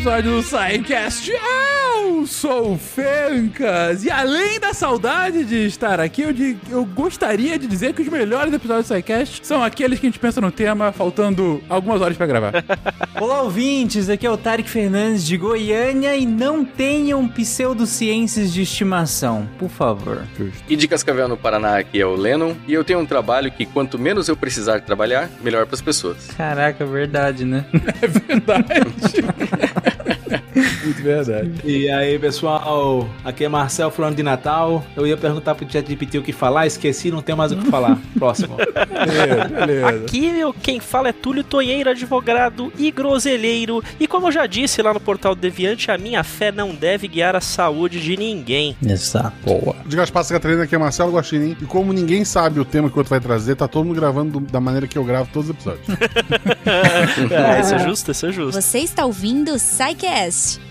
episódio do SciCast. Eu sou o Fencas. E além da saudade de estar aqui, eu, de, eu gostaria de dizer que os melhores episódios do SciCast são aqueles que a gente pensa no tema, faltando algumas horas pra gravar. Olá, ouvintes. Aqui é o Tarek Fernandes de Goiânia e não tenham pseudociências de estimação, por favor. E de Cascavel, no Paraná, aqui é o Lennon. E eu tenho um trabalho que quanto menos eu precisar trabalhar, melhor pras pessoas. Caraca, verdade, né? É verdade. Muito verdade. E aí, pessoal, aqui é Marcel falando de Natal. Eu ia perguntar pro ChatGPT o que falar, esqueci, não tenho mais o que falar. Próximo. Beleza, beleza. Aqui eu- quem fala é Túlio Tonheiro, advogado e groselheiro. E como eu já disse lá no portal do Deviante, a minha fé não deve guiar a saúde de ninguém. Exato. Boa. De Gaspar Catarina, aqui é Marcelo Guaxinim. E como ninguém sabe o tema que o outro vai trazer, tá todo mundo gravando do- da maneira que eu gravo todos os episódios. É, isso é justo, isso é justo. Você está ouvindo o SciCast,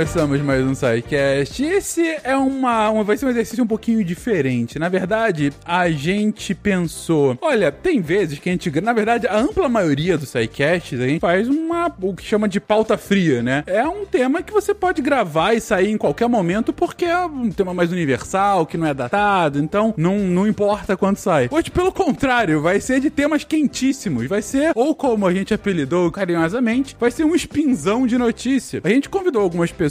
Começamos mais um SciCast. Esse é uma, uma- vai ser um exercício um pouquinho diferente. Na verdade, a gente pensou, olha, tem vezes que a gente, na verdade, a ampla maioria dos SciCasts, a gente faz uma, o que chama de pauta fria, né? É um tema que você pode gravar e sair em qualquer momento porque é um tema mais universal, que não é datado, então não, não importa quando sai. Hoje, pelo contrário, vai ser de temas quentíssimos. Vai ser, ou como a gente apelidou carinhosamente, vai ser um spinzão de notícia. A gente convidou algumas pessoas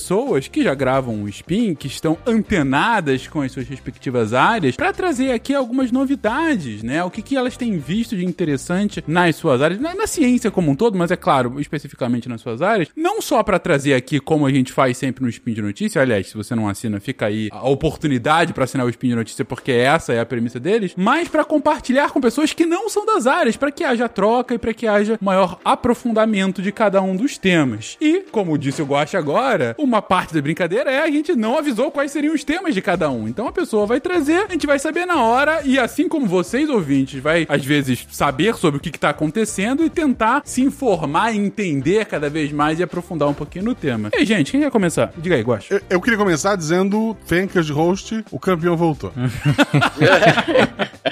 que já gravam um spin, que estão antenadas com as suas respectivas áreas, para trazer aqui algumas novidades, né? O que, que elas têm visto de interessante nas suas áreas, na, na ciência como um todo, mas é claro, especificamente nas suas áreas, não só para trazer aqui como a gente faz sempre no spin de notícia, aliás, se você não assina, fica aí a oportunidade para assinar o spin de notícia, porque essa é a premissa deles, mas para compartilhar com pessoas que não são das áreas, para que haja troca e para que haja maior aprofundamento de cada um dos temas. E, como disse o Guache agora, uma parte da brincadeira é a gente não avisou quais seriam os temas de cada um. Então a pessoa vai trazer, a gente vai saber na hora e assim como vocês ouvintes vai às vezes saber sobre o que está acontecendo e tentar se informar e entender cada vez mais e aprofundar um pouquinho no tema. E aí, gente, quem quer começar? Diga aí, Guache. Eu, eu queria começar dizendo, Fencas de host, o campeão voltou.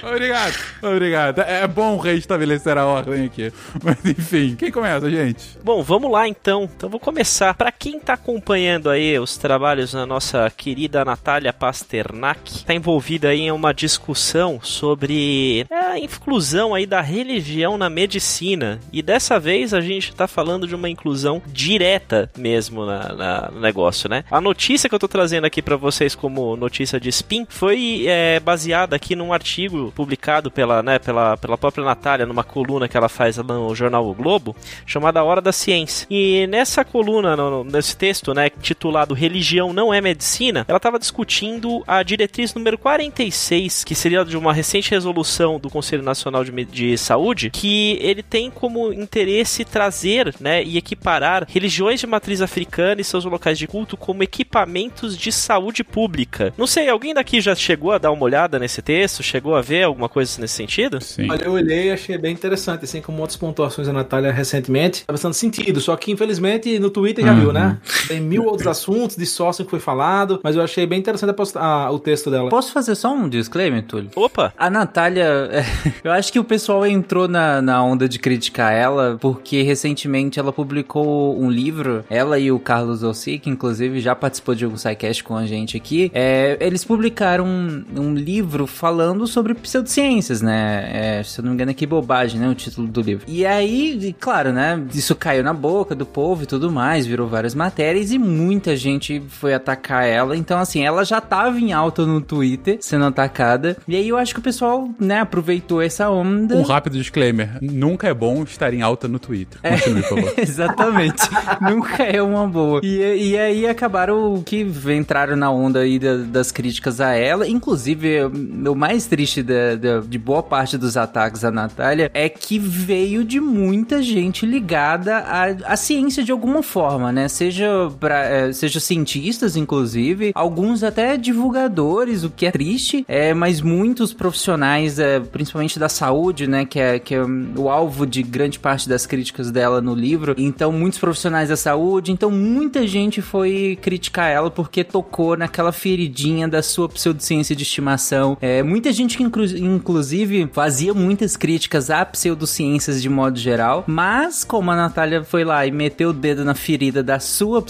Obrigado, obrigado. É bom reestabelecer a ordem aqui. Mas enfim, quem começa, gente? Bom, vamos lá então. Então vou começar. Para quem tá acompanhando aí os trabalhos da nossa querida Natália Pasternak, tá envolvida aí em uma discussão sobre a inclusão aí da religião na medicina. E dessa vez a gente tá falando de uma inclusão direta mesmo na, na- no negócio, né? A notícia que eu tô trazendo aqui para vocês como notícia de spin foi é, baseada aqui num artigo publicado pela, né, pela, pela própria Natália numa coluna que ela faz no jornal O Globo, chamada Hora da Ciência. E nessa coluna, no- nesse texto, né, titulado Religião não é medicina, ela estava discutindo a diretriz número 46, que seria de uma recente resolução do Conselho Nacional de, de Saúde, que ele tem como interesse trazer, né, e equiparar religiões de matriz africana e seus locais de culto como equipamentos de saúde pública. Não sei, alguém daqui já chegou a dar uma olhada nesse texto? Chegou a ver alguma coisa nesse sentido? Sim. Olha, eu olhei e achei bem interessante, assim como outras pontuações da Natália recentemente. Tá bastante sentido, só que infelizmente no Twitter já viu, né? Tem mil outros assuntos de sócio que foi falado, mas eu achei bem interessante a post- a- o texto dela. Posso fazer só um disclaimer, Túlio? Opa! A Natália, é, eu acho que o pessoal entrou na, na onda de criticar ela, porque recentemente ela publicou um livro, ela e o Carlos Ossi, que inclusive já participou de um SciCast com a gente aqui, é, eles publicaram um, um livro falando sobre pseudociências, né? É, se eu não me engano, é que bobagem, né? O título do livro. E aí, claro, né? Isso caiu na boca do povo e tudo mais, virou várias matérias e muita gente foi atacar ela. Então, assim, ela já tava em alta no Twitter, sendo atacada. E aí eu acho que o pessoal, né, aproveitou essa onda. Um rápido disclaimer: nunca é bom estar em alta no Twitter. Continue, por favor. Exatamente. Nunca é uma boa. E, e aí acabaram que entraram na onda aí da- das críticas a ela. Inclusive, o mais triste da- da- de boa parte dos ataques à Natália é que veio de muita gente ligada à, à ciência de alguma forma, né? Seja, pra, é, seja cientistas, inclusive, alguns até divulgadores, o que é triste, é, mas muitos profissionais, é, principalmente da saúde, né? Que é, que é o alvo de grande parte das críticas dela no livro. Então, muitos profissionais da saúde, então muita gente foi criticar ela porque tocou naquela feridinha da sua pseudociência de estimação. É, muita gente que, inclu- inclusive, fazia muitas críticas a pseudociências de modo geral, mas como a Natália foi lá e meteu o dedo na ferida da sua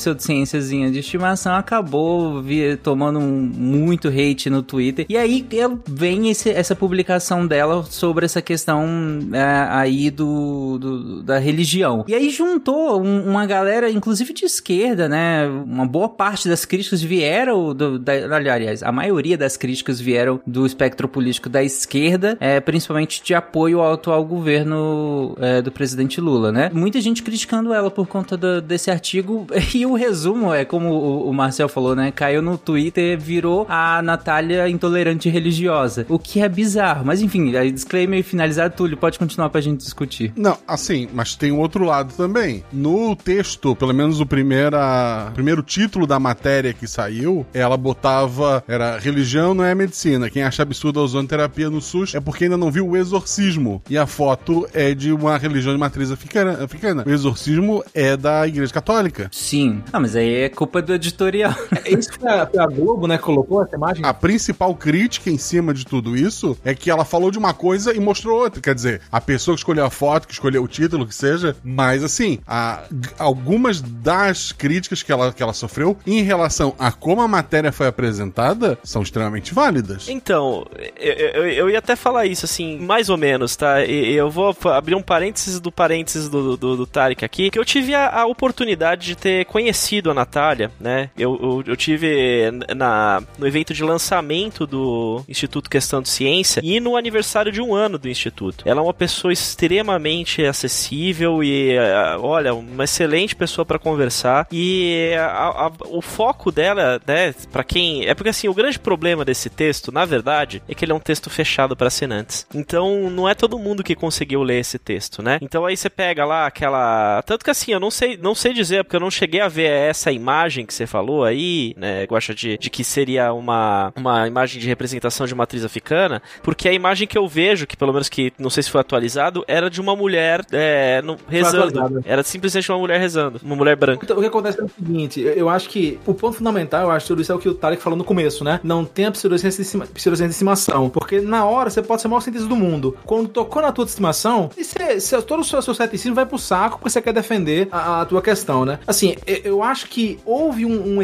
de estimação, acabou vi- tomando um- muito hate no Twitter. E aí vem esse- essa publicação dela sobre essa questão é, aí do, do- da religião. E aí juntou um- uma galera, inclusive de esquerda, né? Uma boa parte das críticas vieram do, da, aliás, a maioria das críticas vieram do espectro político da esquerda, é, principalmente de apoio ao atual governo é, do presidente Lula, né? Muita gente criticando ela por conta do- desse artigo e o resumo é como o, o Marcel falou, né? Caiu no Twitter, virou a Natália intolerante religiosa, o que é bizarro. Mas enfim, aí disclaimer finalizado, Túlio, pode continuar pra gente discutir. Não, assim, mas tem um outro lado também. No texto, pelo menos o primeira, primeiro título da matéria que saiu, ela botava, era religião não é medicina. Quem acha absurdo a ozonoterapia no SUS é porque ainda não viu o exorcismo. E a foto é de uma religião de matriz africana. africana. O exorcismo é da Igreja Católica. Sim. Ah, mas aí é culpa do editorial. É isso que a, a Globo, né, colocou essa imagem. A principal crítica em cima de tudo isso é que ela falou de uma coisa e mostrou outra. Quer dizer, a pessoa que escolheu a foto, que escolheu o título, que seja, mas assim, a- algumas das críticas que ela, que ela sofreu em relação a como a matéria foi apresentada são extremamente válidas. Então, eu, eu, eu ia até falar isso, assim, mais ou menos, tá? Eu vou abrir um parênteses do parênteses do, do, do Tarek aqui, que eu tive a, a oportunidade de ter conhecido a Natália, né? Eu, eu, eu tive na, no evento de lançamento do Instituto Questão de Ciência e no aniversário de um ano do Instituto. Ela é uma pessoa extremamente acessível e, eh, olha, uma excelente pessoa para conversar. E a- a- o foco dela, né, para quem. É porque assim, o grande problema desse texto, na verdade, é que ele é um texto fechado para assinantes. Então, não é todo mundo que conseguiu ler esse texto, né? Então aí você pega lá aquela. Tanto que assim, eu não sei, não sei dizer, porque eu não cheguei a ver essa imagem que você falou aí, né? Gosta de, de que seria uma, uma imagem de representação de matriz africana, porque a imagem que eu vejo, que pelo menos que não sei se foi atualizado, era de uma mulher é, no- rezando. Era simplesmente uma mulher rezando. Uma mulher branca. Então, o que acontece é o seguinte, eu, acho que o ponto fundamental, eu acho, tudo isso é o que o Tarek falou no começo, né? Não tem a pseudociência de, estimação. Porque na hora você pode ser o maior cientista do mundo. Quando tocou na tua estimação, você- todo o seu, seu ceticismo vai pro saco porque você quer defender a, a tua questão, né? Assim, eu, eu acho que houve um, um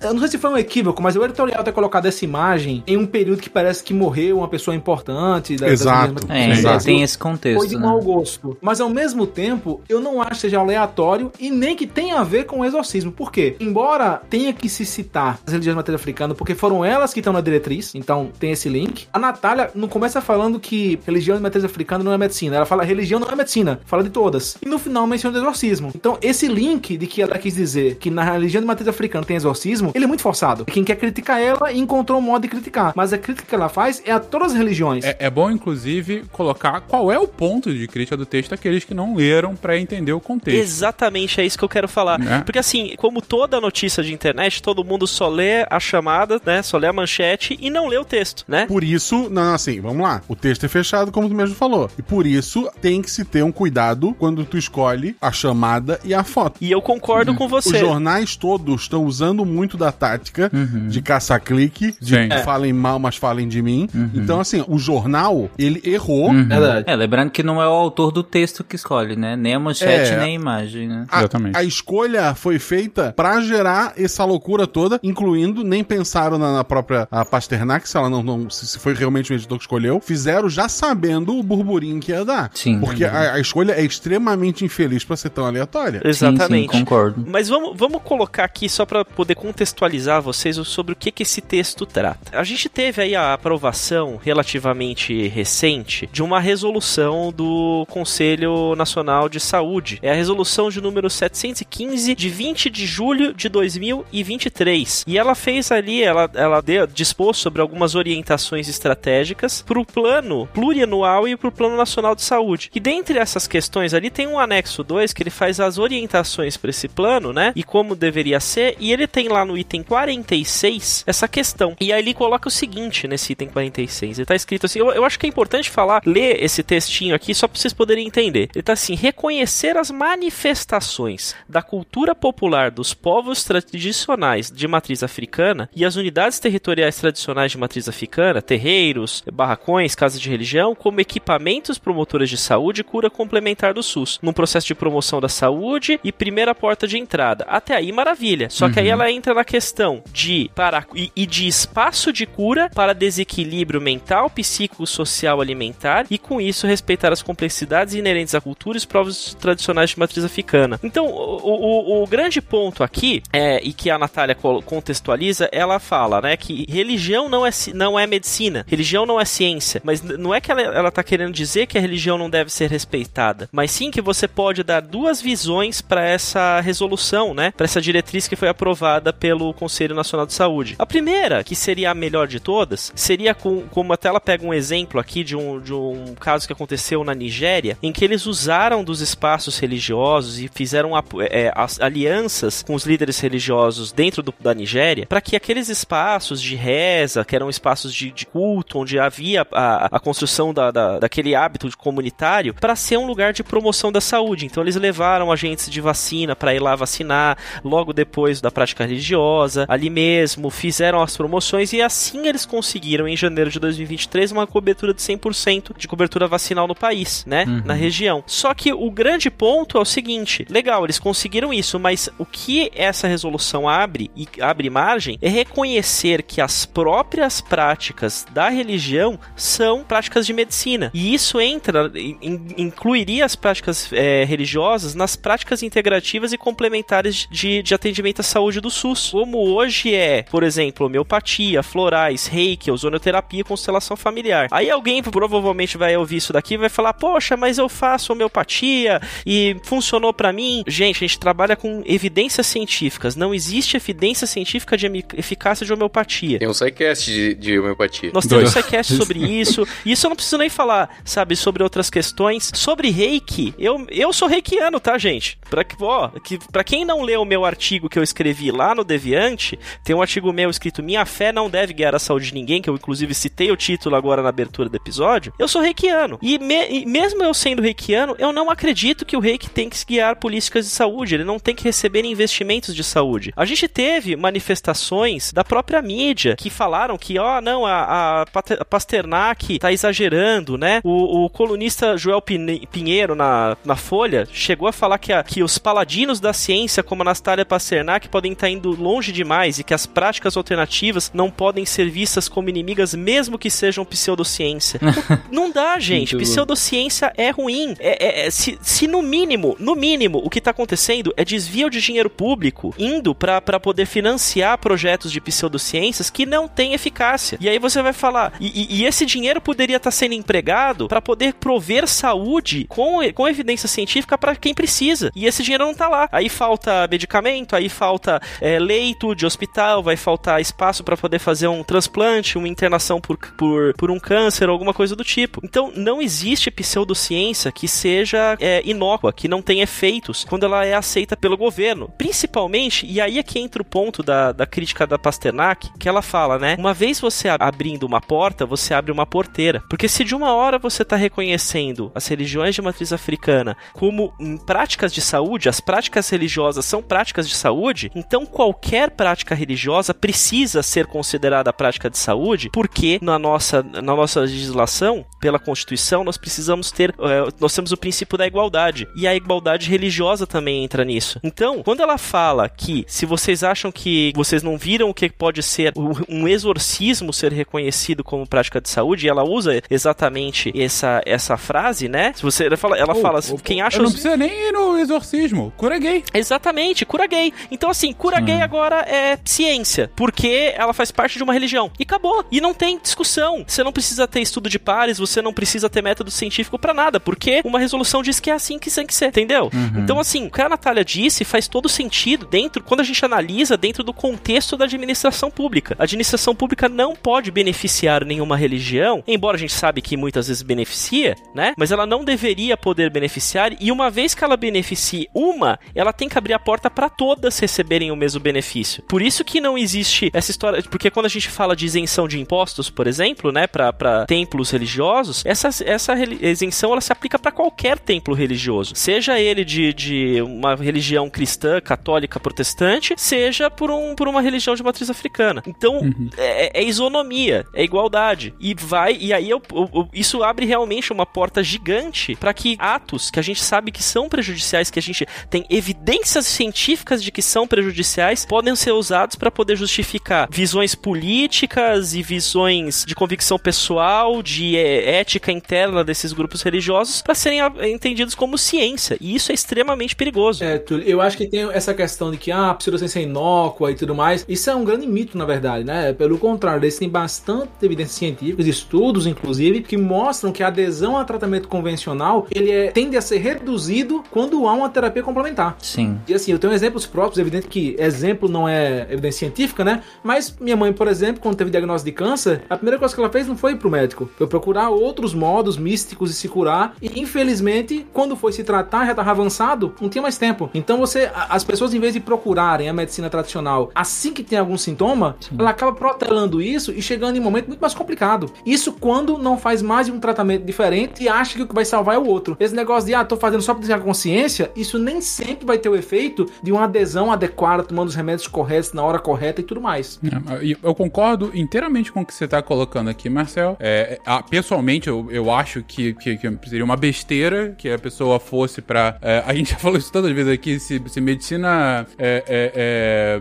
Eu não sei se foi um equívoco, mas o editorial ter colocado essa imagem em um período que parece que morreu uma pessoa importante. da- Exato. É, Exato. tem esse foi contexto, de né? mau gosto. Mas ao mesmo tempo, eu não acho que seja aleatório e nem que tenha a ver com o exorcismo. Por quê? Embora tenha que se citar as religiões de matriz africana, porque foram elas que estão na diretriz, então tem esse link. A Natália não começa falando que religião de matriz africana não é medicina. Ela fala religião não é medicina, fala de todas. E no final menciona o exorcismo. Então esse link de que ela quis dizer que na religião de matriz africana tem exorcismo, ele é muito forçado. Quem quer criticar ela encontrou um modo de criticar. Mas a crítica que ela faz é a todas as religiões. É, é bom, inclusive, colocar qual é o ponto de crítica do texto aqueles que não leram pra entender o contexto. Exatamente, é isso que eu quero falar. Né? Porque assim, como toda notícia de internet, todo mundo só lê a chamada, né? Só lê a manchete e não lê o texto, né? Por isso, não, assim, vamos lá. O texto é fechado, como tu mesmo falou. E por isso tem que se ter um cuidado quando tu escolhe a chamada e a foto. E eu concordo com Os jornais todos estão usando muito da tática de caçar clique, de Sim. que falem mal, mas falem de mim. Então, assim, o jornal, ele errou. Verdade. É, lembrando que não é o autor do texto que escolhe, né? Nem a manchete, É. nem a imagem, né? A, Exatamente. a escolha foi feita pra gerar essa loucura toda, incluindo, nem pensaram na, na própria a Pasternak, se ela não, não- se se foi realmente o editor que escolheu, fizeram já sabendo o burburinho que ia dar. Sim. Porque a, a escolha é extremamente infeliz pra ser tão aleatória. Exatamente. Sim, sim, concordo. Mas vamos, vamos colocar aqui só para poder contextualizar vocês sobre o que, que esse texto trata. A gente teve aí a aprovação relativamente recente de uma resolução do Conselho Nacional de Saúde. É a resolução de número 715 de 20 de julho de 2023. E ela fez ali, ela, ela deu, dispôs sobre algumas orientações estratégicas para o plano plurianual e para o plano nacional de saúde. E dentre essas questões ali tem um anexo 2 que ele faz as orientações para esse plano, né? E como deveria ser, e ele tem lá no item 46 essa questão. E aí ele coloca o seguinte nesse item 46. Ele tá escrito assim, eu, eu acho que é importante falar, ler esse textinho aqui só para vocês poderem entender. Ele tá assim: reconhecer as manifestações da cultura popular dos povos tradicionais de matriz africana e as unidades territoriais tradicionais de matriz africana, terreiros, barracões, casas de religião, como equipamentos promotores de saúde e cura complementar do SUS, num processo de promoção da saúde e primeira porta de entrada. Até aí, maravilha. Só que aí ela entra na questão de para e, e de espaço de cura para desequilíbrio mental, psicossocial, alimentar e com isso respeitar as complexidades inerentes à cultura e os povos tradicionais de matriz africana. Então, o, o, o grande ponto aqui é e que a Natália contextualiza, ela fala, né, que religião não é não é medicina, religião não é ciência, mas não é que ela, ela tá querendo dizer que a religião não deve ser respeitada, mas sim que você pode dar duas visões para essa resolução, né, para essa diretriz que foi aprovada pelo Conselho Nacional de Saúde. A primeira, que seria a melhor de todas, seria com, como até ela pega um exemplo aqui de um, de um caso que aconteceu na Nigéria, em que eles usaram dos espaços religiosos e fizeram é, alianças com os líderes religiosos dentro do, da Nigéria para que aqueles espaços de reza, que eram espaços de, de culto, onde havia a, a construção da, da, daquele hábito comunitário, para ser um lugar de promoção da saúde. Então eles levaram agentes de vacina para ir lá vacinar logo depois da prática religiosa, ali mesmo, fizeram as promoções e assim eles conseguiram em janeiro de 2023 uma cobertura de 100% de cobertura vacinal no país, né? Uhum. Na região. Só que o grande ponto é o seguinte: legal, eles conseguiram isso, mas o que essa resolução abre e abre margem é reconhecer que as próprias práticas da religião são práticas de medicina. E isso entra, in, incluiria as práticas é, religiosas nas práticas integrativas e complementares de, de atendimento à saúde do SUS. Como hoje é, por exemplo, homeopatia, florais, reiki, ozonoterapia e constelação familiar. Aí alguém provavelmente vai ouvir isso daqui e vai falar: Poxa, mas eu faço homeopatia e funcionou para mim. Gente, a gente trabalha com evidências científicas. Não existe evidência científica de eficácia de homeopatia. Tem um sidecast de, de homeopatia. Nós temos um sidecast sobre isso. E isso eu não preciso nem falar, sabe, sobre outras questões. Sobre reiki, eu, eu sou reikiano, tá, gente? Pra, ó, que, pra quem não leu o meu artigo que eu escrevi lá no Deviante, tem um artigo meu escrito Minha Fé Não Deve Guiar a Saúde de Ninguém, que eu inclusive citei o título agora na abertura do episódio. Eu sou reikiano. E, me, e mesmo eu sendo reikiano, eu não acredito que o reiki tem que guiar políticas de saúde. Ele não tem que receber investimentos de saúde. A gente teve manifestações da própria mídia que falaram que, ó, oh, não, a, a Pasternak tá exagerando, né? O, o colunista Joel Pinheiro na, na Folha chegou a falar que, a, que os paladinos da ciência, como Anastasia Pasternak, podem estar indo longe demais e que as práticas alternativas não podem ser vistas como inimigas, mesmo que sejam pseudociência. não dá, gente. Pseudociência é ruim. É, é, é, se, se no mínimo, no mínimo, o que tá acontecendo é desvio de dinheiro público indo para poder financiar projetos de pseudociências que não têm eficácia. E aí você vai falar, e, e esse dinheiro poderia estar tá sendo empregado para poder prover saúde com, com evidência científica para quem precisa. E esse dinheiro não tá lá. Aí falta medicamento, aí falta é, leito de hospital, vai faltar espaço para poder fazer um transplante, uma internação por, por, por um câncer, alguma coisa do tipo. Então não existe pseudociência que seja é, inócua, que não tenha efeitos quando ela é aceita pelo governo. Principalmente, e aí é que entra o ponto da, da crítica da Pasternak, que ela fala, né? Uma vez você abrindo uma porta, você abre uma porteira. Porque se de uma hora você está reconhecendo as religiões de matriz africana como práticas de saúde, as práticas religiosas são práticas de saúde, então qualquer prática religiosa precisa ser considerada prática de saúde, porque na nossa, na nossa legislação, pela Constituição, nós precisamos ter, uh, nós temos o princípio da igualdade. E a igualdade religiosa também entra nisso. Então, quando ela fala que se vocês acham que vocês não viram o que pode ser um exorcismo ser reconhecido como prática de saúde, e ela usa exatamente essa, essa frase, né? Se você ela fala, ela oh, fala assim, oh, quem acha não os... precisa nem ir no exorcismo, cura gay. Exatamente, cura gay. Então assim, cura hum. gay agora é ciência, porque ela faz parte de uma religião. E acabou. E não tem discussão. Você não precisa ter estudo de pares, você não precisa ter método científico para nada, porque uma resolução diz que é assim que tem que ser, entendeu? Uhum. Então assim, o que a Natália disse faz todo sentido dentro, quando a gente analisa dentro do contexto da administração pública. A administração pública não pode beneficiar beneficiar nenhuma religião, embora a gente sabe que muitas vezes beneficia, né? Mas ela não deveria poder beneficiar e uma vez que ela beneficie uma, ela tem que abrir a porta para todas receberem o mesmo benefício. Por isso que não existe essa história, porque quando a gente fala de isenção de impostos, por exemplo, né, para templos religiosos, essa, essa isenção ela se aplica para qualquer templo religioso, seja ele de, de uma religião cristã, católica, protestante, seja por, um, por uma religião de matriz africana. Então, uhum. é, é, isonomia, é igualdade. E vai, e aí eu, eu, eu, isso abre realmente uma porta gigante para que atos que a gente sabe que são prejudiciais, que a gente tem evidências científicas de que são prejudiciais, podem ser usados para poder justificar visões políticas e visões de convicção pessoal, de é, ética interna desses grupos religiosos, para serem entendidos como ciência. E isso é extremamente perigoso. É, eu acho que tem essa questão de que ah, a pseudociência é inócua e tudo mais. Isso é um grande mito, na verdade, né? Pelo contrário, eles têm bastante evidências científicas, estudos, inclusive, que mostram que a adesão a tratamento convencional ele é, tende a ser reduzido quando há uma terapia complementar. Sim. E assim, eu tenho exemplos próprios, evidente que exemplo não é evidência científica, né? Mas minha mãe, por exemplo, quando teve diagnóstico de câncer, a primeira coisa que ela fez não foi ir pro médico, foi procurar outros modos místicos de se curar. E infelizmente, quando foi se tratar, já estava avançado, não tinha mais tempo. Então você, as pessoas, em vez de procurarem a medicina tradicional assim que tem algum sintoma, Sim. ela acaba protelando isso e chegando em um momento muito mais complicado. Isso quando não faz mais de um tratamento diferente e acha que o que vai salvar é o outro. Esse negócio de, ah, tô fazendo só pra ter consciência, isso nem sempre vai ter o efeito de uma adesão adequada, tomando os remédios corretos na hora correta e tudo mais. É, eu concordo inteiramente com o que você tá colocando aqui, Marcel. É, é pessoalmente, eu, eu acho que, que, que, seria uma besteira que a pessoa fosse pra. É, a gente já falou isso tantas vezes aqui, se, se medicina. É,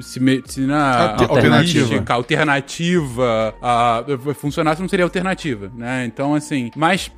se medicina alternativa, alternativa a, funcionasse, não seria alternativa, né? Então, assim. Mas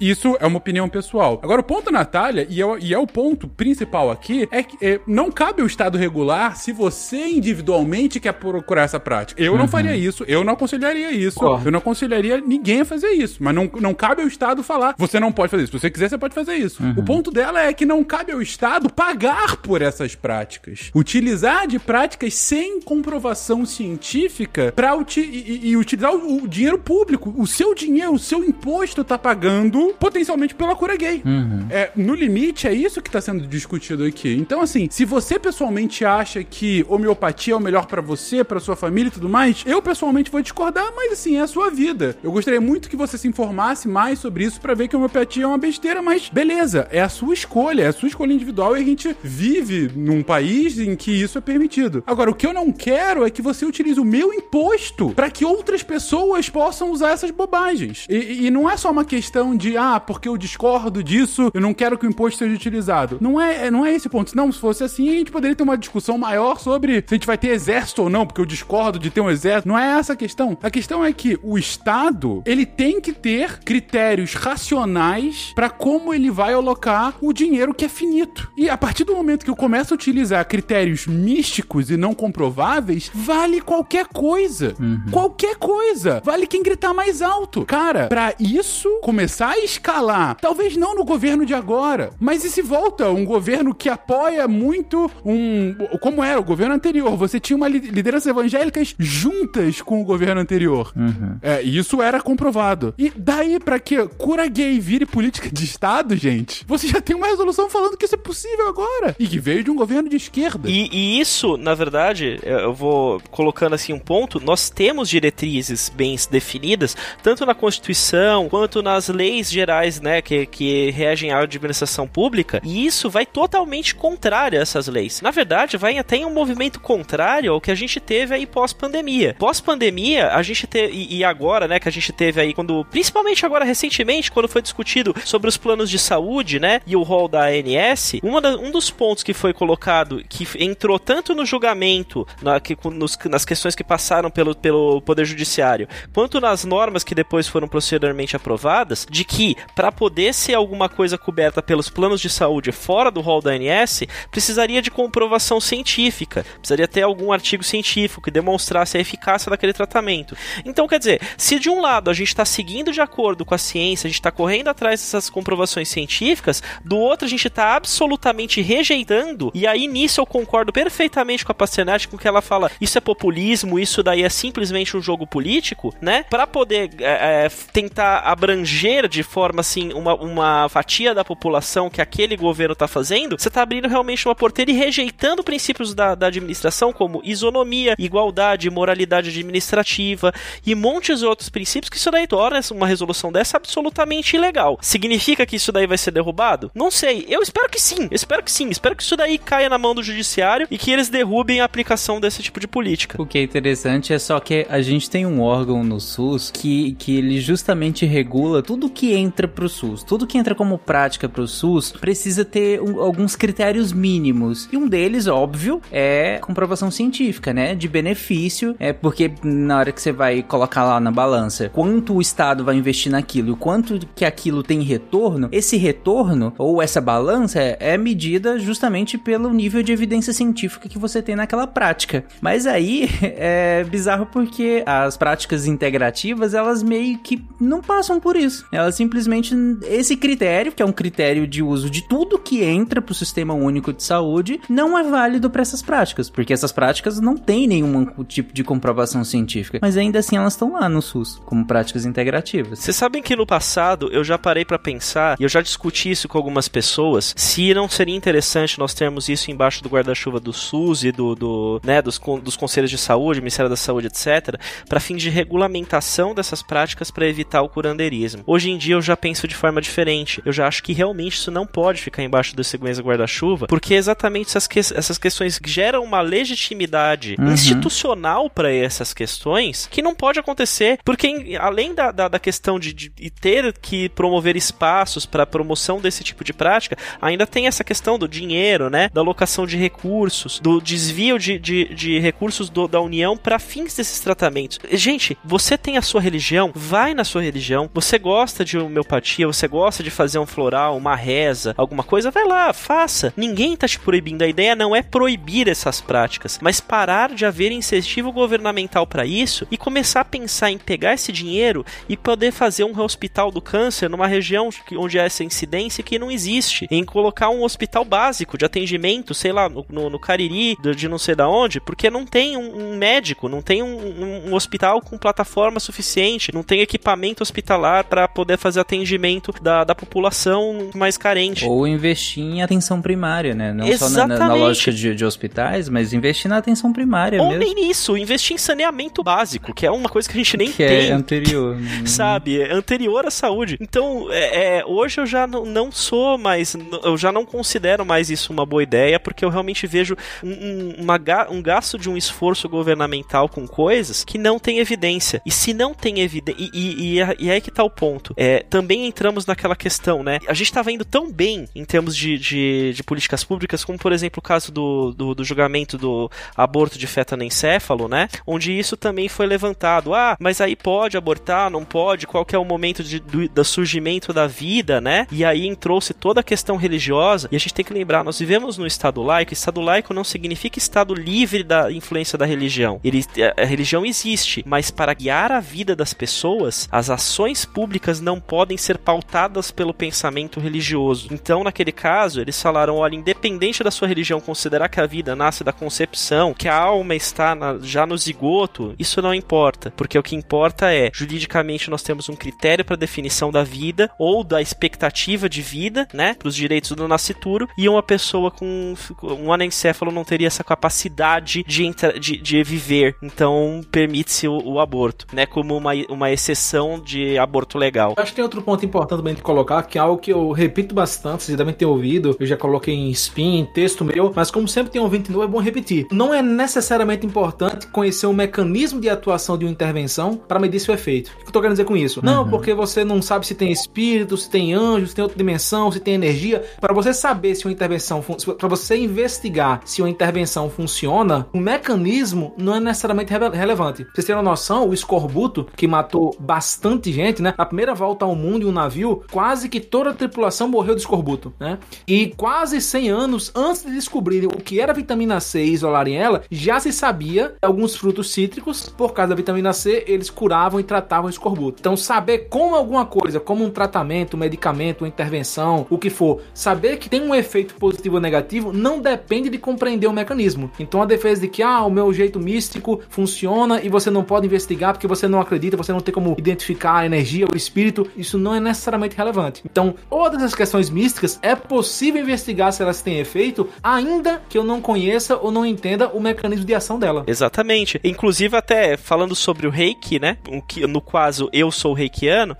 isso é uma opinião pessoal. Agora, o ponto, Natália, e é, e é o ponto principal aqui, é que é, não cabe ao Estado regular se você individualmente quer procurar essa prática. Eu uhum. não faria isso, eu não aconselharia isso, eu não aconselharia ninguém a fazer isso. Mas não, não cabe ao Estado falar, você não pode fazer isso. Se você quiser, você pode fazer isso. Uhum. O ponto dela é que não cabe ao Estado pagar por essas práticas. Utilizar de práticas sem comprovação científica para uti e, e, utilizar o, o, dinheiro público. O seu dinheiro, o seu imposto tá pagando potencialmente pela cura gay. Uhum. É, no limite, é isso que tá sendo discutido aqui. Então, assim, se você pessoalmente acha que homeopatia é o melhor para você, para sua família e tudo mais, eu pessoalmente vou discordar, mas assim, é a sua vida. Eu gostaria muito que você se informasse mais sobre isso para ver que homeopatia é uma besteira, mas beleza, é a sua escolha, é a sua escolha individual e a gente vive num país em que isso é permitido. Agora, o que eu não quero é que você utilize o meu imposto para que outras pessoas possam usar essas bobagens. E, e, não é só uma questão de, ah, porque eu discordo disso, eu não quero que o imposto seja utilizado. Não é, não é esse ponto. Não, se fosse assim, a gente poderia ter uma discussão maior sobre se a gente vai ter exército ou não, porque eu discordo de ter um exército. Não é essa a questão. A questão é que o Estado, ele tem que ter critérios racionais para como ele vai alocar o dinheiro que é finito. E a partir do momento que eu começo a utilizar critérios místicos e não comprováveis, vale qualquer coisa. Uhum. Qualquer coisa. Vale quem gritar mais alto. Cara, para isso começar a escalar, talvez não no governo de agora, mas e se volta um governo que apoia muito um. Como era o governo anterior? Você tinha uma lideranças evangélicas juntas com o governo anterior. Uhum. É, e isso era comprovado. E daí para que cura gay vire política de Estado, gente, você já tem uma resolução falando que isso é possível agora. E que veio de um governo de esquerda. E, e isso, na verdade, eu vou colocando assim um ponto, nós temos diretrizes bem definidas, tanto na Constituição quanto nas leis gerais, né, que, que regem a administração pública, e isso vai totalmente contrário a essas leis. Na verdade, vai até em um movimento contrário ao que a gente teve aí pós-pandemia. Pós-pandemia, a gente teve, e, agora, né, que a gente teve aí, quando, principalmente agora recentemente, quando foi discutido sobre os planos de saúde, né, e o rol da ANS, da, um dos pontos que foi colocado, que entrou tanto no julgamento, na, que, nos, nas questões que passaram pelo, pelo Poder Judiciário, quanto nas normas que depois foram posteriormente aprovadas, de que para poder ser alguma coisa coberta pelos planos de saúde fora do rol da ANS, precisaria de comprovação científica, precisaria ter algum artigo científico que demonstrasse a eficácia daquele tratamento. Então, quer dizer, se de um lado a gente está seguindo de acordo com a ciência, a gente está correndo atrás dessas comprovações científicas, do outro a gente está absolutamente rejeitando, e aí nisso eu concordo perfeitamente com a Pasternak, com que ela fala, isso é populismo, isso daí é simplesmente um jogo político, né? Pra poder é, é, tentar abranger de forma assim uma, uma fatia da população que aquele governo tá fazendo, você tá abrindo realmente uma porteira e rejeitando princípios da, da administração como isonomia, igualdade, moralidade administrativa e montes de outros princípios que isso daí torna uma resolução dessa absolutamente ilegal. Significa que isso daí vai ser derrubado? Não sei. Eu espero que sim. Espero que sim. Espero que isso daí caia na mão do judiciário e que eles derrubem a aplicação desse tipo de política. O que é interessante é só que a gente tem um órgão no SUS que, que ele justamente regula tudo que entra pro SUS. Tudo que entra como prática pro SUS precisa ter um, alguns critérios mínimos. E um deles, óbvio, é comprovação científica, né? De benefício. É porque na hora que você vai colocar lá na balança quanto o Estado vai investir naquilo e quanto que aquilo tem retorno, esse retorno ou essa balança é, é medida justamente pelo nível de evidência científica que você tem naquela prática. Mas aí é bizarro porque as práticas integrativas, elas meio que não passam por isso. Elas simplesmente esse critério, que é um critério de uso de tudo que entra pro sistema único de saúde, não é válido para essas práticas, porque essas práticas não têm nenhum tipo de comprovação científica, mas ainda assim elas estão lá no SUS como práticas integrativas. Vocês sabem que no passado eu já parei para pensar e eu já discuti isso com algumas pessoas, se não seria interessante nós termos isso embaixo do guarda-chuva do SUS e do, do né, dos, dos conselhos de saúde, Ministério da Saúde, etc, para fins de regulamentação dessas práticas para evitar o curandeirismo. Hoje em dia eu já penso de forma diferente. Eu já acho que realmente isso não pode ficar embaixo desse mesa guarda-chuva, porque exatamente essas, que essas questões geram uma legitimidade uhum. institucional para essas questões que não pode acontecer, porque além da, da, da questão de, de, ter que promover espaços para promoção desse tipo de prática, ainda tem essa questão do dinheiro, né? Da alocação de recursos, do desvio de, de, de recursos do, da União para fins desses tratamentos. Gente, você tem a sua religião, vai na sua religião. Você gosta de homeopatia, você gosta de fazer um floral, uma reza, alguma coisa, vai lá, faça. Ninguém tá te proibindo. A ideia não é proibir essas práticas, mas parar de haver incentivo governamental para isso e começar a pensar em pegar esse dinheiro e poder fazer um hospital do câncer numa região onde há essa incidência que não existe. Em colocar um hospital básico de atendimento, sei lá, no, no, no Cariri, de não sei da onde, porque não tem um, um médico, não tem um, um, um, hospital com plataforma suficiente, não tem equipamento hospitalar para poder fazer atendimento da, da população mais carente. Ou investir em atenção primária, né? Não Exatamente. só na, na lógica de, de, hospitais, mas investir na atenção primária Ou mesmo. nem nisso, investir em saneamento básico, que é uma coisa que a gente nem que tem. é anterior. Né? Sabe? É anterior à saúde. Então, é, é, hoje eu já não, sou mais, eu já não considero mais isso uma boa ideia, porque eu realmente vejo um, uma, um gasto de um esforço governamental com coisas que não tem evidência. E se não tem evidência. E, e, e, é, e é aí que tá o ponto. É, também entramos naquela questão, né? A gente tava indo tão bem em termos de, de, de políticas públicas, como por exemplo o caso do, do, do, julgamento do aborto de feto anencéfalo, né? Onde isso também foi levantado. Ah, mas aí pode abortar, não pode? Qual que é o momento de, do, do surgimento da vida, né? E aí entrou-se toda a questão religiosa. E a gente tem que lembrar, nós vivemos no Estado laico. Estado laico não significa Estado livre da influência da religião. Ele, a religião existe, mas para guiar a vida das pessoas, as ações públicas não podem ser pautadas pelo pensamento religioso. Então, naquele caso, eles falaram: olha, independente da sua religião considerar que a vida nasce da concepção, que a alma está na, já no zigoto, isso não importa, porque o que importa é, juridicamente, nós temos um critério para definição da vida ou da expectativa de vida, né, para os direitos do nascituro, e uma pessoa com um anencéfalo não teria essa capacidade de, de, de viver, então permite-se o, o, aborto, né, como uma, uma exceção de aborto legal. Acho que tem outro ponto importante também de colocar, que é algo que eu repito bastante, vocês devem ter ouvido, eu já coloquei em spin, em texto meu, mas como sempre tem um ouvinte novo, é bom repetir. Não é necessariamente importante conhecer o mecanismo de atuação de uma intervenção para medir seu efeito. O que eu tô querendo dizer com isso? Uhum. Não, porque você não sabe se tem espírito, se tem anjo, se tem outra dimensão, se tem energia. Para você saber se uma intervenção, para você investigar se uma intervenção funciona, o mecanismo não é necessariamente relevante. Pra vocês terem uma noção, o escorbuto, que matou bastante gente, né? A primeira volta ao mundo em um navio, quase que toda a tripulação morreu de escorbuto, né? E quase 100 anos antes de descobrirem o que era vitamina C e isolarem ela, já se sabia alguns frutos cítricos, por causa da vitamina C, eles curavam e tratavam o escorbuto. Então, saber como alguma coisa, como um tratamento, um medicamento, uma intervenção, o que for, saber que tem um efeito positivo ou negativo, não depende de compreender o mecanismo. Então, a defesa de que, ah, o meu jeito místico funciona e você não pode investigar porque você não acredita, você não tem como identificar a energia, o espírito, isso não é necessariamente relevante. Então, todas as questões místicas é possível investigar se elas têm efeito, ainda que eu não conheça ou não entenda o mecanismo de ação dela. Exatamente. Inclusive, até falando sobre o reiki, né? No caso, eu sou reikiano.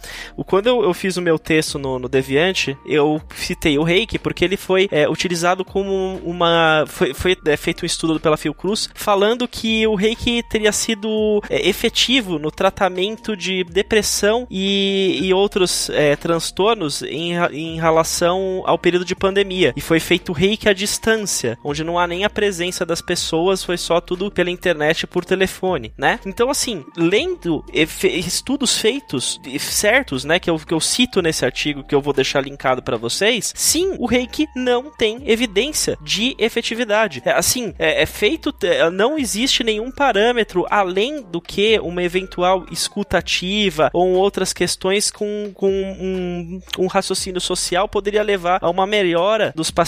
Quando eu, fiz o meu texto no, no Deviante, eu citei o reiki porque ele foi é, utilizado como uma. Foi, foi é, feito um estudo pela Fiocruz falando que o reiki teria sido é, efetivo no tratamento de depressão e, e outros é, transtornos em, em relação ao período de pandemia. E foi feito reiki à distância, onde não há nem a presença das pessoas, foi só tudo pela internet por telefone, né? Então, assim, lendo estudos feitos certos, né, que eu, que eu cito nesse artigo que eu vou deixar linkado para vocês, sim, o reiki não tem evidência de efetividade. É, assim, é, é feito, é, não existe nenhum parâmetro além do que uma eventual escutativa ou outras questões com, com um, um raciocínio social poderia levar a uma melhora dos pacientes.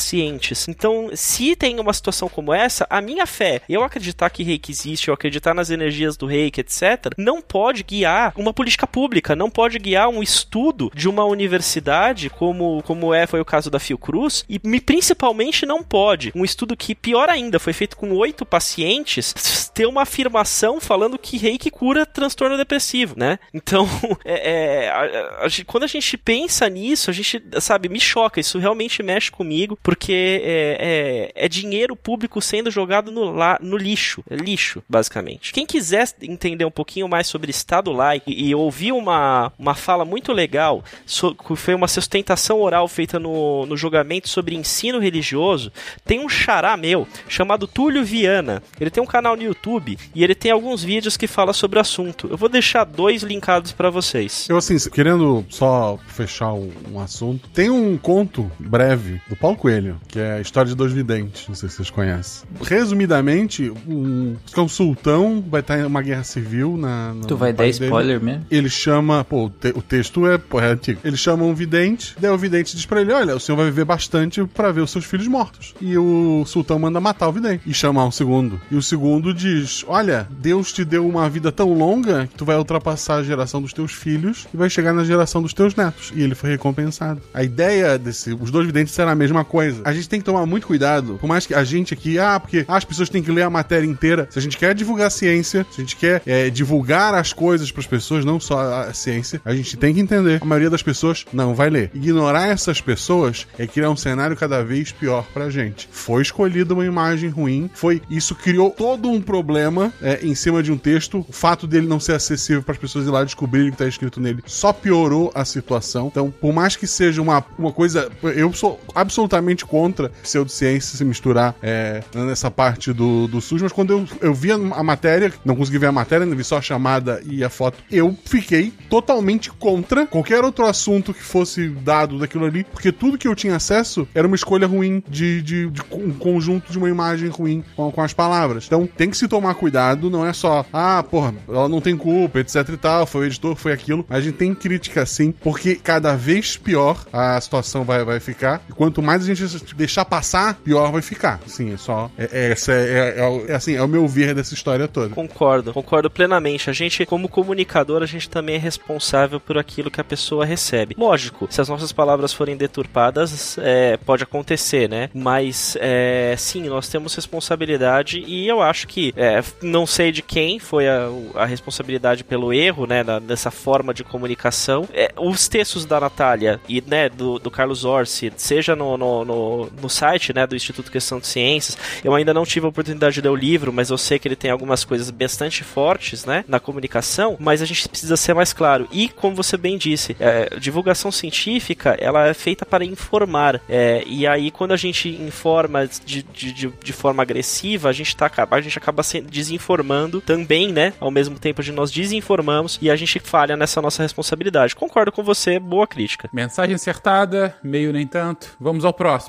Então, se tem uma situação como essa, a minha fé, eu acreditar que reiki existe, eu acreditar nas energias do reiki, etc., não pode guiar uma política pública, não pode guiar um estudo de uma universidade, como, como é foi o caso da Fiocruz, e me, principalmente não pode um estudo que, pior ainda, foi feito com oito pacientes, ter uma afirmação falando que reiki cura transtorno depressivo, né? Então, é, é, a, a, a, quando a gente pensa nisso, a gente, sabe, me choca, isso realmente mexe comigo, porque é, é, é dinheiro público sendo jogado no, la, no lixo, é lixo, basicamente. Quem quiser entender um pouquinho mais sobre Estado laico e, e ouvir uma, uma fala muito legal, so, foi uma sustentação oral feita no, no julgamento sobre ensino religioso, tem um xará meu chamado Túlio Viana. Ele tem um canal no YouTube e ele tem alguns vídeos que fala sobre o assunto. Eu vou deixar dois linkados para vocês. Eu, assim, querendo só fechar um, um, assunto, tem um conto breve do Paulo Coelho, que é a história de dois videntes, não sei se vocês conhecem. Resumidamente, um, um sultão vai estar em uma guerra civil na. tu vai dar spoiler dele. mesmo? Ele chama, pô, o, te, o texto é, pô, é antigo. Ele chama um vidente, daí o vidente diz pra ele: olha, o senhor vai viver bastante para ver os seus filhos mortos. E o sultão manda matar o vidente e chamar um segundo. E o segundo diz: olha, Deus te deu uma vida tão longa que tu vai ultrapassar a geração dos teus filhos e vai chegar na geração dos teus netos. E ele foi recompensado. A ideia desse. Os dois videntes era a mesma coisa. A gente tem que tomar muito cuidado, por mais que a gente aqui, ah, porque as pessoas têm que ler a matéria inteira. Se a gente quer divulgar a ciência, se a gente quer é, divulgar as coisas para as pessoas, não só a ciência, a gente tem que entender. A maioria das pessoas não vai ler. Ignorar essas pessoas é criar um cenário cada vez pior pra gente. Foi escolhida uma imagem ruim, foi isso criou todo um problema é, em cima de um texto. O fato dele não ser acessível para as pessoas ir lá descobrirem o que está escrito nele só piorou a situação. Então, por mais que seja uma, uma coisa, eu sou absolutamente contra pseudociência se misturar é, nessa parte do, do SUS, mas quando eu, eu vi a matéria, não consegui ver a matéria, vi só a chamada e a foto, eu fiquei totalmente contra qualquer outro assunto que fosse dado daquilo ali, porque tudo que eu tinha acesso era uma escolha ruim de, de, de um conjunto de uma imagem ruim com, com, as palavras. Então tem que se tomar cuidado, não é só, ah, porra, ela não tem culpa, etc e tal, foi o editor, foi aquilo. A gente tem crítica sim, porque cada vez pior a situação vai, vai ficar. E quanto mais a gente deixar passar, pior vai ficar. Sim, é só. É, é, essa é, é, é, assim, é o meu ver dessa história toda. Concordo, concordo plenamente. A gente, como comunicador, a gente também é responsável por aquilo que a pessoa recebe. Lógico, se as nossas palavras forem deturpadas, é, pode acontecer, né? Mas é, sim, nós temos responsabilidade e eu acho que é, não sei de quem foi a, a responsabilidade pelo erro, né? Dessa forma de comunicação. É, os textos da Natália e né, do, do Carlos Orsi, seja no, no, no, no, site né, do Instituto Questão de Ciências, eu ainda não tive a oportunidade de ler o livro, mas eu sei que ele tem algumas coisas bastante fortes né, na comunicação, mas a gente precisa ser mais claro. E, como você bem disse, é, divulgação científica ela é feita para informar. É, e aí, quando a gente informa de, de, de, forma agressiva, a gente, tá, a gente acaba se desinformando também, né? Ao mesmo tempo de nós desinformamos e a gente falha nessa nossa responsabilidade. Concordo com você, boa crítica. Mensagem acertada, meio nem tanto. Vamos ao próximo.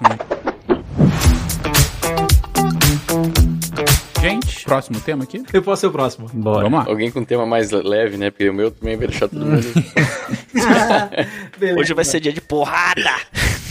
Gente, próximo tema aqui? Eu posso ser o próximo. Bora. Vamos lá. Alguém com um tema mais leve, né? Porque o meu também vai deixar todo mundo. Hoje vai ser dia de porrada.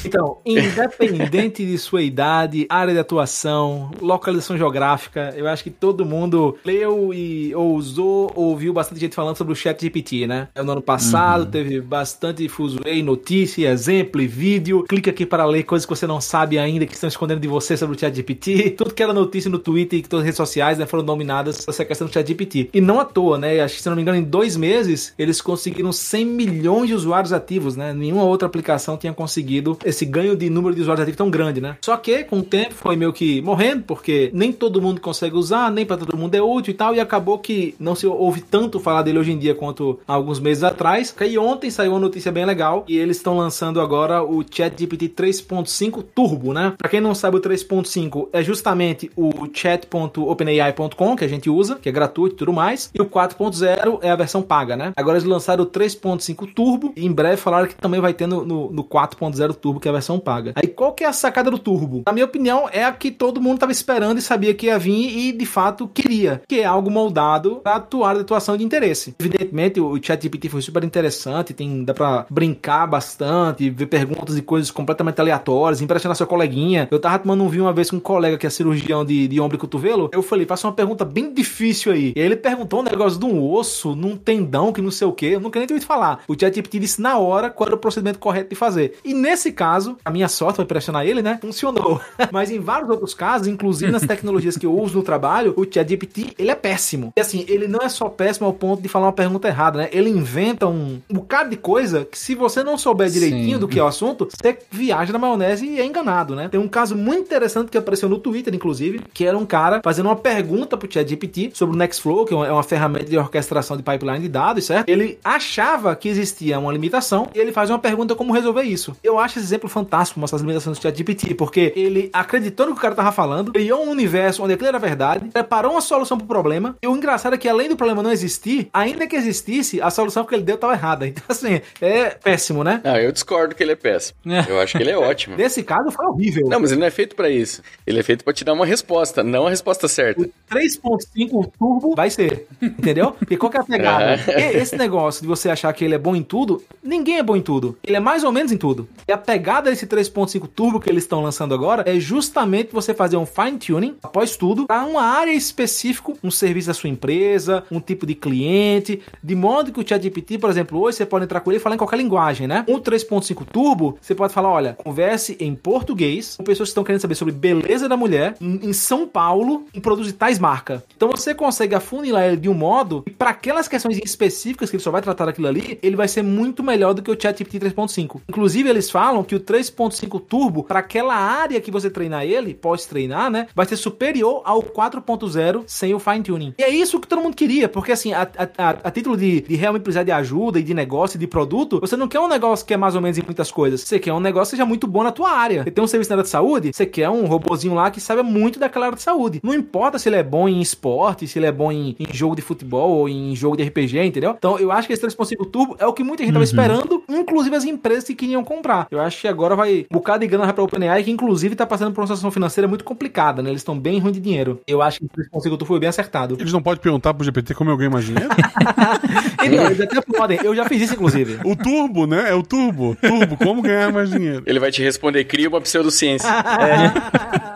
Então, independente de sua idade, área de atuação, localização geográfica, eu acho que todo mundo leu e ou usou, ouviu bastante gente falando sobre o chat GPT, né? No ano passado teve bastante fuzuei, notícia, exemplo e vídeo. Clica aqui para ler coisas que você não sabe ainda, que estão escondendo de você sobre o chat GPT. Tudo que era notícia no Twitter e todas as redes sociais né, foram dominadas essa questão do chat GPT. E não à toa, né? Acho que, se não me engano, em dois meses, eles conseguiram 100 milhões de usuários ativos, né? Nenhuma outra aplicação tinha conseguido esse ganho de número de usuários ativos tão grande, né? Só que, com o tempo, foi meio que morrendo, porque nem todo mundo consegue usar, nem para todo mundo é útil e tal, e acabou que não se ouve tanto falar dele hoje em dia quanto há alguns meses atrás. E ontem saiu uma notícia bem legal, e eles estão lançando agora o ChatGPT 3.5 Turbo, né? Pra quem não sabe, o 3.5 é justamente o chat.openai.com que a gente usa, que é gratuito e tudo mais, e o 4.0 é a versão paga, né? Agora eles lançaram o 3.5 Turbo, e em breve falaram que também vai ter no, no, no 4.0 Turbo, que é a versão paga. Aí qual que é a sacada do Turbo? Na minha opinião, é a que todo mundo tava esperando e sabia que ia vir e de fato queria, que é algo moldado para atuar de atuação de interesse. Evidentemente, o ChatGPT foi super interessante, tem dá para brincar bastante, ver perguntas e coisas completamente aleatórias, impressionar seu coleguinha. Eu tava tomando um vinho uma vez com um colega que é cirurgião de, de ombro e cotovelo, eu falei, faça uma pergunta bem difícil aí. E aí ele perguntou um negócio de um osso, num tendão, que não sei o que, eu nunca nem tinha falar. O ChatGPT disse na hora qual era o procedimento correto de fazer. E nesse caso, a minha sorte foi impressionar ele, né? Funcionou. Mas em vários outros casos, inclusive nas tecnologias que eu uso no trabalho, o ChatGPT, ele é péssimo. E assim, ele não é só péssimo ao ponto de falar uma pergunta errada, né? Ele inventa um, um bocado de coisa que se você não souber direitinho Sim. do que é o assunto, você viaja na maionese e é enganado, né? Tem um caso muito interessante que apareceu no Twitter, inclusive, que era um cara fazendo uma pergunta pro ChatGPT sobre o Nextflow, que é uma ferramenta de orquestração de pipeline de dados, certo? Ele achava que existia uma limitação e ele faz uma pergunta como resolver isso. Eu acho esse exemplo fantástico, mostrar as limitações do ChatGPT, porque ele acreditou no que o cara tava falando, criou um universo onde aquilo era verdade, preparou uma solução pro problema, e o engraçado é que além do problema não existir, ainda que existisse, a solução que ele deu tava errada. Então, assim, é péssimo, né? Não, eu discordo que ele é péssimo. Eu acho que ele é ótimo. Nesse caso foi horrível. Não, mas ele não é feito pra isso. Ele é feito pra te dar uma resposta, não a resposta certa. 3.5 turbo vai ser, entendeu? Porque qual que é a pegada? E- Esse negócio de você achar que ele é bom em tudo, ninguém é bom em tudo. Ele é mais ou menos em tudo. E a pegada desse 3.5 turbo que eles estão lançando agora é justamente você fazer um fine tuning após tudo para uma área específica, um serviço da sua empresa, um tipo de cliente, de modo que o ChatGPT, por exemplo, hoje você pode entrar com ele e falar em qualquer linguagem, né? Um 3.5 turbo, você pode falar, olha, converse em português com pessoas que estão querendo saber sobre beleza da mulher em, em São Paulo e produzir tais marcas. Então você consegue afunilar ele de um modo e para aquelas questões específicas que ele só vai tratar daquilo ali, ele vai ser muito melhor do que o ChatGPT 3.5. Inclusive eles falam que o 3.5 turbo para aquela área que você treinar ele, pode treinar, né, vai ser superior ao 4.0 sem o fine tuning. E é isso que todo mundo queria, porque assim, a, a- a- a título de, de realmente precisar de ajuda e de negócio e de produto, você não quer um negócio que é mais ou menos em muitas coisas. Você quer um negócio que seja muito bom na tua área. Você tem um serviço na área de saúde, você quer um robozinho lá que saiba muito daquela área de saúde. Não importa se ele é bom em esporte, se ele é bom em, em jogo de futebol ou em jogo de RPG, entendeu? Então eu acho que esse 3.5 Turbo é o que muita gente tava esperando, inclusive as empresas que queriam comprar. Eu acho que agora vai um bocado de grana vai pra OpenAI, que inclusive tá passando por uma situação financeira muito complicada, né? Eles estão bem ruim de dinheiro. Eu acho que o 3.5 Turbo foi bem acertado. Eles não podem perguntar pro GPT como eu ganho mais dinheiro? Então, eles até podem. Eu já fiz isso, inclusive. o turbo, né? É o turbo. Turbo, como ganhar mais dinheiro? Ele vai te responder, cria uma pseudociência.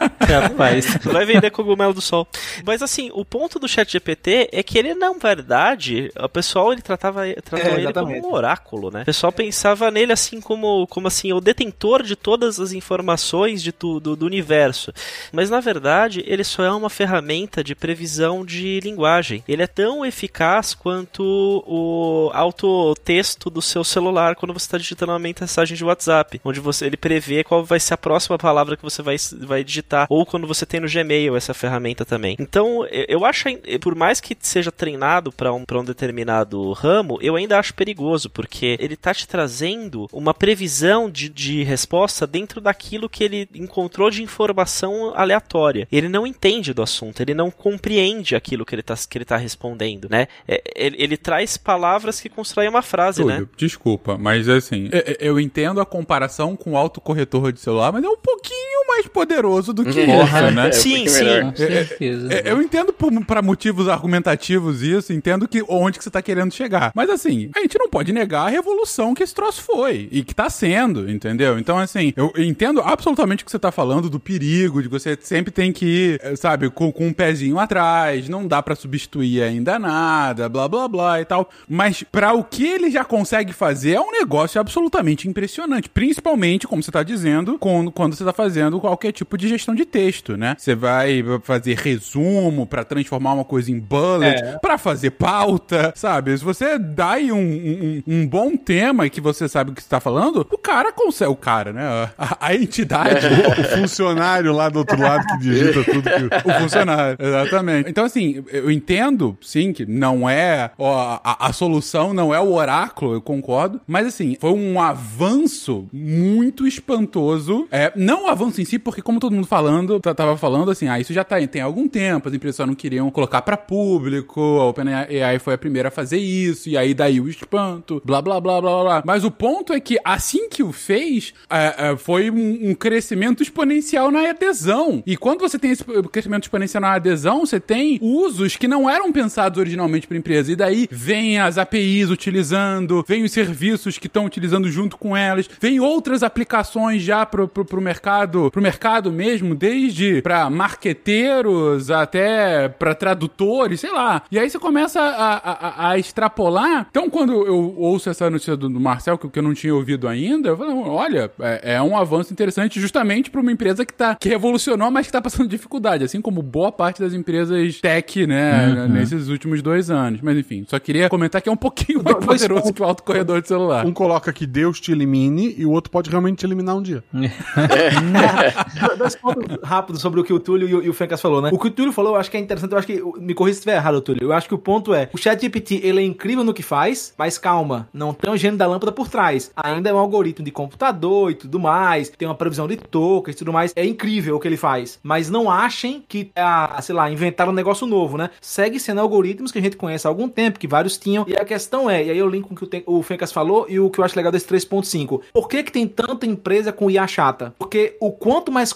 Rapaz. Vai vender cogumelo do sol. Mas assim, o ponto do chat GPT é que ele, na verdade, o pessoal ele tratava tratou É, ele como um oráculo, né? O pessoal pensava nele assim como, como assim, o detentor de todas as informações de tudo do universo. Mas na verdade, ele só é uma ferramenta de previsão de linguagem. Ele é tão eficaz quanto o autotexto do seu celular quando você está digitando uma mensagem de WhatsApp, onde você ele prevê qual vai ser a próxima palavra que você vai, vai digitar, ou quando você tem no Gmail essa ferramenta também. Então, eu acho, por mais que seja treinado para um, um determinado ramo, eu ainda acho perigoso, porque ele tá te trazendo uma previsão de, de resposta dentro daquilo que ele encontrou de informação aleatória. Ele não entende do assunto, ele não compreende aquilo que ele tá, que ele tá respondendo, né? É, Ele, ele traz palavras que constroem uma frase, né? Túlio, desculpa, mas assim, é- é- eu entendo a comparação com o autocorretor de celular, mas é um pouquinho mais poderoso do que Né? é um Sim, pouquinho sim. melhor. Com certeza. É, Eu entendo por- pra motivos argumentativos isso, entendo que onde que você tá querendo chegar. Mas assim, a gente não pode negar a revolução que esse troço foi e que tá sendo, entendeu? Então assim, eu entendo absolutamente o que você tá falando do perigo, de que você sempre tem que ir, eh, sabe, com, com um pezinho atrás, não dá pra substituir ainda nada, blá blá blá e tal. Mas pra o que ele já consegue fazer é um negócio absolutamente impressionante, principalmente, como você tá dizendo, quando, quando você tá fazendo qualquer tipo de gestão de texto, né? Você vai fazer resumo pra transformar uma coisa em bullet, pra fazer pauta, sabe? Se você dá aí um, um, um bom tema que você sabe o que você tá falando, o cara consegue, o cara, né? A, a entidade, O funcionário lá do outro lado que digita tudo que. o funcionário, exatamente. Então, assim, eu entendo, sim, que não é ó, a, a solução, não é o oráculo, eu concordo, mas assim, foi um avanço muito espantoso. É, não o avanço em si, porque como todo mundo falando, tá- tava falando assim, ah, isso já tá, tem algum tempo, as empresas só não queriam colocar pra público, a OpenAI foi a primeira a fazer isso, e aí daí o espanto, blá, blá, blá, blá, blá. Mas o ponto é que assim que o fez, é, é, foi um, um crescimento exponencial na adesão. E quando você tem esse crescimento exponencial na adesão, você tem usos que não eram pensados originalmente para empresa. E daí vem as APIs utilizando, vem os serviços que estão utilizando junto com elas, vem outras aplicações já pro, pro, pro mercado, pro mercado mesmo, desde para marqueteiros até para tradutores, sei lá. E aí você começa a, a, a extrapolar. Então, quando eu ouço essa notícia do, do Marcel, que, que eu não tinha ouvido ainda, eu falo, olha, é, é um avanço interessante justamente para uma empresa que, tá, que revolucionou, mas que tá passando dificuldade, assim como boa parte das empresas tech, né, nesses últimos dois anos. Mas enfim, só queria comentar que é um pouquinho mais poderoso que o autocorredor de celular. Um coloca que Deus te elimine e o outro pode realmente te eliminar um dia. Dois rápidos sobre o que o Túlio e o, e o Fencas falou, né? O que o Túlio falou, eu acho que é interessante, eu acho que, me corrija se estiver errado, Túlio, eu acho que o ponto é, o ChatGPT, ele é incrível no que faz, mas calma, não tem o gênio da lâmpada por trás. Ainda é um algoritmo de computador e tudo mais, tem uma previsão de tokens e tudo mais, é incrível o que ele faz. Mas não achem que, ah, sei lá, inventaram um negócio novo, né? Segue sendo algoritmos que a gente conhece há algum tempo, que vários tinham, e a questão é, e aí eu linko com o que o o Fencas falou e o que eu acho legal desse 3.5. Por que que tem tanta empresa com IA chata? Porque o quanto mais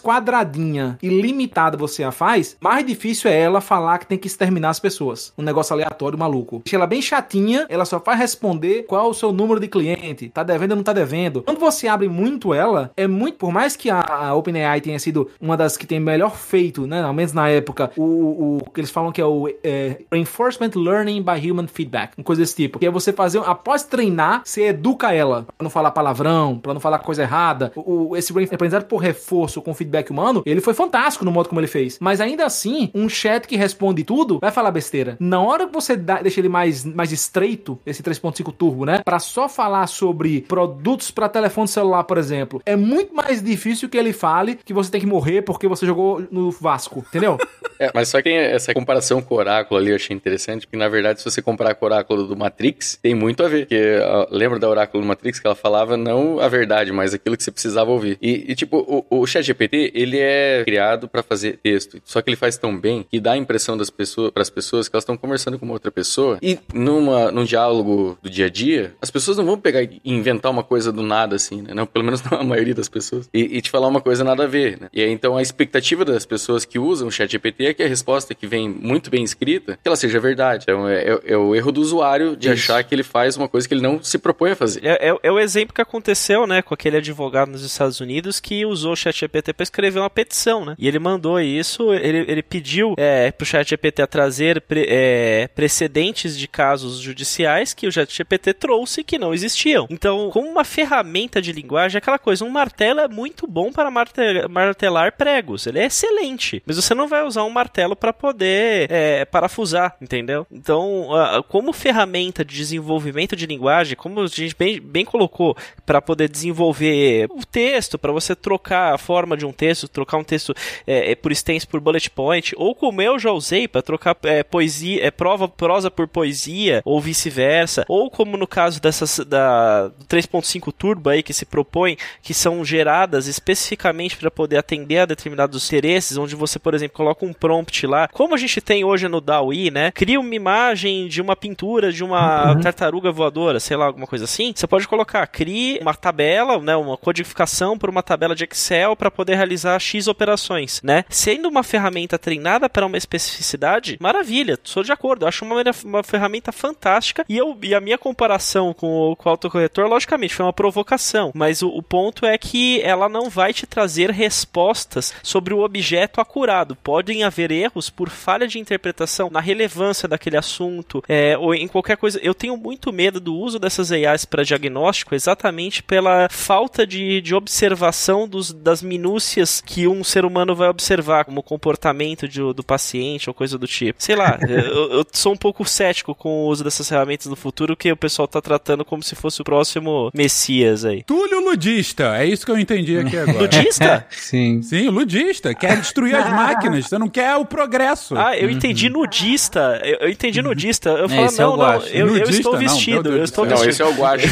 quadradinha e limitada você a faz, mais difícil é ela falar que tem que exterminar as pessoas. Um negócio aleatório, maluco. Deixa ela bem chatinha, ela só faz responder qual é o seu número de cliente, tá devendo ou não tá devendo. Quando você abre muito ela, é muito, por mais que a, OpenAI tenha sido uma das que tem melhor feito, né, ao menos na época, o, o que eles falam que é o é, Reinforcement Learning by Human Feedback, uma coisa desse tipo, que é você fazer, após treinar, você educa ela, pra não falar palavrão, pra não falar coisa errada. O, esse rein- aprendizado por reforço com feedback humano, ele foi fantástico no modo como ele fez. Mas ainda assim, um chat que responde tudo vai falar besteira. Na hora que você dá- deixa ele mais, mais estreito, esse 3.5 turbo, né? Pra só falar sobre produtos pra telefone celular, por exemplo, é muito mais difícil que ele fale que você tem que morrer porque você jogou no Vasco, entendeu? É, mas só que essa comparação com o Oráculo ali, eu achei interessante, porque na verdade, se você comparar com o Oráculo do Matrix, tem muito a ver. Porque lembra da Oráculo do Matrix que ela falava não a verdade, mas aquilo que você precisava ouvir. E, e, tipo, o, o ChatGPT, ele é criado pra fazer texto. Só que ele faz tão bem que dá a impressão das pessoas, para as pessoas que elas estão conversando com uma outra pessoa. E numa, num diálogo do dia a dia, as pessoas não vão pegar e inventar uma coisa do nada, assim, né? Não, pelo menos não a maioria das pessoas. E, e te falar uma coisa nada a ver, né? E aí, então, a expectativa das pessoas que usam o ChatGPT é que a resposta que vem muito bem escrita, que ela seja verdade. Então, é, é- é o erro do usuário de achar que ele faz uma coisa que ele não se propõe a fazer. É, é- é o exemplo que aconteceu, né, com aquele advogado nos Estados Unidos que usou o ChatGPT para escrever uma petição, né? E ele mandou isso, ele, ele pediu é, pro ChatGPT trazer pre- é, precedentes de casos judiciais que o ChatGPT trouxe que não existiam. Então, como uma ferramenta de linguagem, é aquela coisa, um martelo é muito bom para marte- martelar pregos, ele é excelente, mas você não vai usar um martelo para poder é, parafusar, entendeu? Então, como ferramenta de desenvolvimento de linguagem, como a gente bem, bem colocou, para poder desenvolver o texto, para você trocar a forma de um texto, trocar um texto é, é, por extenso por bullet point, ou como eu já usei para trocar é, poesia, é, prova, prosa por poesia, ou vice-versa, ou como no caso dessas da do 3.5 Turbo aí que se propõe, que são geradas especificamente para poder atender a determinados interesses, onde você, por exemplo, coloca um prompt prompt lá, como a gente tem hoje no DAWI, né? Cria uma imagem de uma pintura de uma Uhum. tartaruga voadora, sei lá, alguma coisa assim. Você pode colocar, crie uma tabela, né? Uma codificação por uma tabela de Excel para poder realizar X operações, né? Sendo uma ferramenta treinada para uma especificidade, maravilha, sou de acordo. Eu acho uma, uma ferramenta fantástica e, eu, e a minha comparação com o, com o autocorretor, logicamente, foi uma provocação, mas o, o ponto é que ela não vai te trazer respostas sobre o objeto acurado. Podem haver erros por falha de interpretação na relevância daquele assunto é, ou em qualquer coisa. Eu tenho muito medo do uso dessas AIs para diagnóstico exatamente pela falta de, de observação dos, das minúcias que um ser humano vai observar, como o comportamento de- do paciente ou coisa do tipo. Sei lá, eu, eu sou um pouco cético com o uso dessas ferramentas no futuro, que o pessoal tá tratando como se fosse o próximo Messias aí. Túlio ludista, é isso que eu entendi aqui agora. Ludista? Sim. Sim, ludista. Quer destruir as máquinas, você não quer o progresso. Ah, eu entendi nudista. Eu, eu entendi nudista. Eu falo, esse é não, não, eu, estou vestido. Eu estou. Não, vestido. esse é o guache.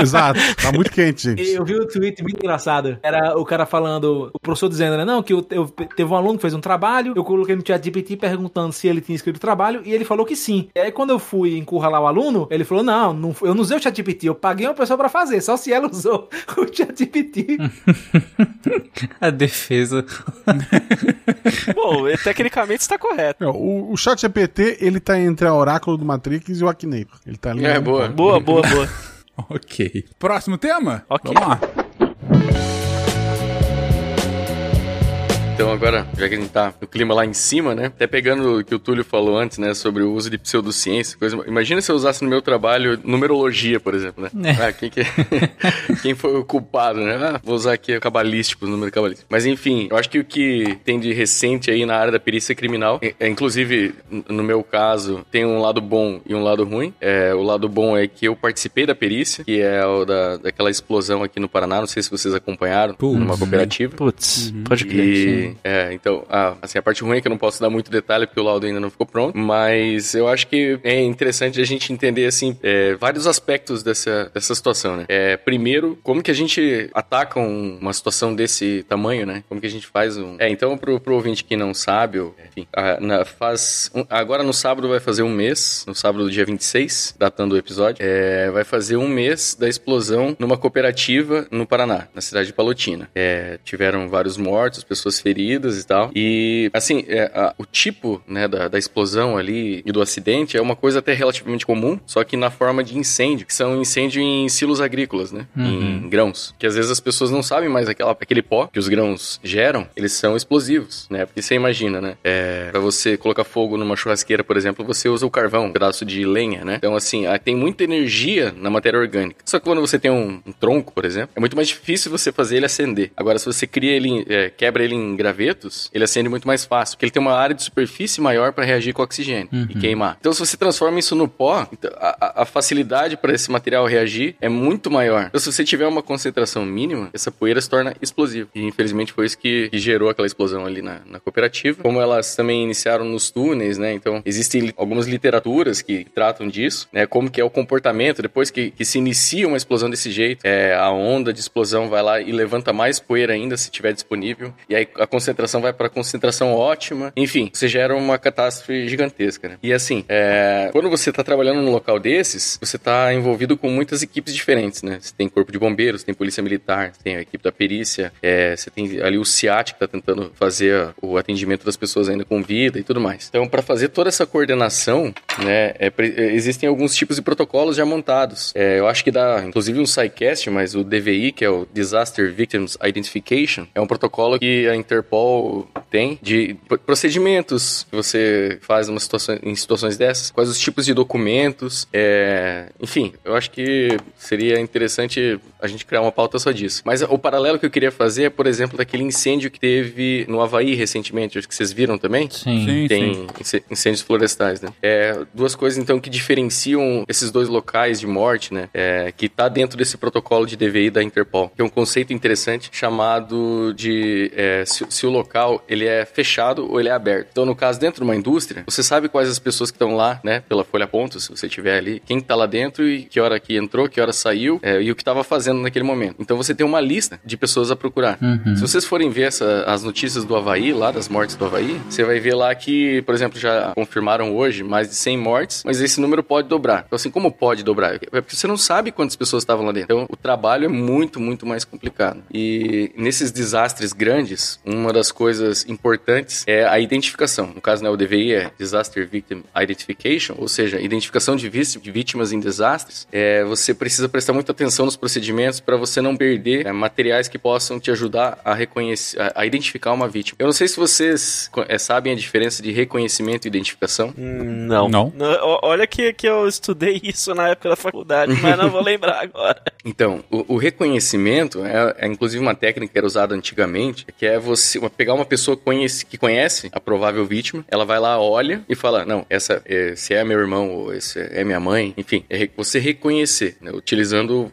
Exato. Tá muito quente, gente. Eu vi um tweet muito engraçado. Era o cara falando, professor dizendo, né? Não, que eu, eu- teve um aluno que fez um trabalho, eu coloquei no chat GPT perguntando se ele tinha escrito o trabalho e ele falou que sim. E aí quando eu fui encurralar o aluno, ele falou: Não, não eu não usei o chat GPT, eu paguei uma pessoa pra fazer, só se ela usou o chat GPT. A defesa. Bom, tecnicamente está correto. É, O, o chat GPT, ele tá entre a Oráculo do Matrix e o Akinator. Ele tá ali. É, boa. Boa, boa, boa. Ok. Próximo tema? Ok. Vamos lá. Então agora, já que a gente tá no clima lá em cima, né? Até pegando o que o Túlio falou antes, né? Sobre o uso de pseudociência, coisa... Imagina se eu usasse no meu trabalho numerologia, por exemplo, né? Ah, quem, que... quem foi o culpado, né? Ah, vou usar aqui o cabalístico, o número cabalístico. Mas enfim, eu acho que o que tem de recente aí na área da perícia criminal, é, é, inclusive, no meu caso, tem um lado bom e um lado ruim. É, o lado bom é que eu participei da perícia, que é o da, daquela explosão aqui no Paraná, não sei se vocês acompanharam, Putz. numa cooperativa. Putz, pode crer. E, é, então, a, assim, a parte ruim é que eu não posso dar muito detalhe porque o laudo ainda não ficou pronto, mas eu acho que é interessante a gente entender, assim, é, vários aspectos dessa, dessa situação, né? É, primeiro, como que a gente ataca um- uma situação desse tamanho, né? Como que a gente faz um... É, então, pro, pro ouvinte que não sabe, ou, enfim, a- na- faz... um- agora no sábado vai fazer um mês, no sábado dia 26, datando o episódio, é, vai fazer um mês da explosão numa cooperativa no Paraná, na cidade de Palotina. É, tiveram vários mortos, pessoas feridas e tal. E, assim, é, a- o tipo né, da, da explosão ali e do acidente é uma coisa até relativamente comum, só que na forma de incêndio, que são incêndio em silos agrícolas, né? Em grãos. Que às vezes as pessoas não sabem mais aquela, aquele pó que os grãos geram, eles são explosivos, né? Porque você imagina, né? É, pra você colocar fogo numa churrasqueira, por exemplo, você usa o carvão, um pedaço de lenha, né? Então, assim, tem muita energia na matéria orgânica. Só que quando você tem um, um tronco, por exemplo, é muito mais difícil você fazer ele acender. Agora, se você cria ele, é, quebra ele em gravetos, ele acende muito mais fácil, porque ele tem uma área de superfície maior para reagir com oxigênio e queimar. Então, se você transforma isso no pó, então, a, a- facilidade para esse material reagir é muito maior. Então, se você tiver uma concentração mínima, essa poeira se torna explosiva. E, infelizmente, foi isso que, que gerou aquela explosão ali na, na cooperativa. Como elas também iniciaram nos túneis, né? Então, existem algumas literaturas que tratam disso, né? Como que é o comportamento depois que, que se inicia uma explosão desse jeito. É, a onda de explosão vai lá e levanta mais poeira ainda se tiver disponível. E aí a concentração vai para concentração ótima. Enfim, você gera uma catástrofe gigantesca, né? E assim, é, quando você está trabalhando num local desses, você está envolvido com muitas equipes diferentes, né? Você tem corpo de bombeiros, tem polícia militar, tem a equipe da perícia, é, você tem ali o CIAT que está tentando fazer o atendimento das pessoas ainda com vida e tudo mais. Então, para fazer toda essa coordenação, né, é é, existem alguns tipos de protocolos já montados. É, eu acho que dá, inclusive, um SciCast, mas o DVI, que é o Disaster Victims Identification, é um protocolo que a Interpol tem de procedimentos que você faz numa situação, em situações dessas, quais os tipos de documentos, é, enfim, eu acho que seria interessante a gente criar uma pauta só disso. Mas o paralelo que eu queria fazer é, por exemplo, daquele incêndio que teve no Havaí recentemente, acho que vocês viram também. Sim. Sim, Tem sim. incêndios florestais, né? É, duas coisas então que diferenciam esses dois locais de morte, né? É, que tá dentro desse protocolo de DVI da Interpol, que é um conceito interessante chamado de é, se, se, o local ele é fechado ou ele é aberto. Então, no caso dentro de uma indústria, você sabe quais as pessoas que estão lá, né? Pela folha ponto, se você tiver ali, quem tá lá dentro e que hora que entrou, que hora saiu é, e o que estava fazendo naquele momento. Então, você tem uma lista de pessoas a procurar. Uhum. Se vocês forem ver essa, as notícias do Havaí, lá das mortes do Havaí, você vai ver lá que, por exemplo, já confirmaram hoje mais de 100 mortes, mas esse número pode dobrar. Então, assim, como pode dobrar? É porque você não sabe quantas pessoas estavam lá dentro. Então, o trabalho é muito, muito mais complicado. E nesses desastres grandes, uma das coisas importantes é a identificação. No caso, né, o DVI é Disaster Victim Identification, ou seja, identificação de, vítimas em desastres. É, você precisa prestar muita atenção nos procedimentos para você não perder é, materiais que possam te ajudar a reconhecer, a, a, identificar uma vítima. Eu não sei se vocês é, sabem a diferença de reconhecimento e identificação. Não. Não. Olha que, que eu estudei isso na época da faculdade, mas não vou lembrar agora. Então, o, o reconhecimento é, é, inclusive uma técnica que era usada antigamente, que é você pegar uma pessoa conhece, que conhece a provável vítima, ela vai lá, olha e fala, não, essa é, se é meu irmão ou esse é minha mãe, enfim, é você reconhecer, né, utilizando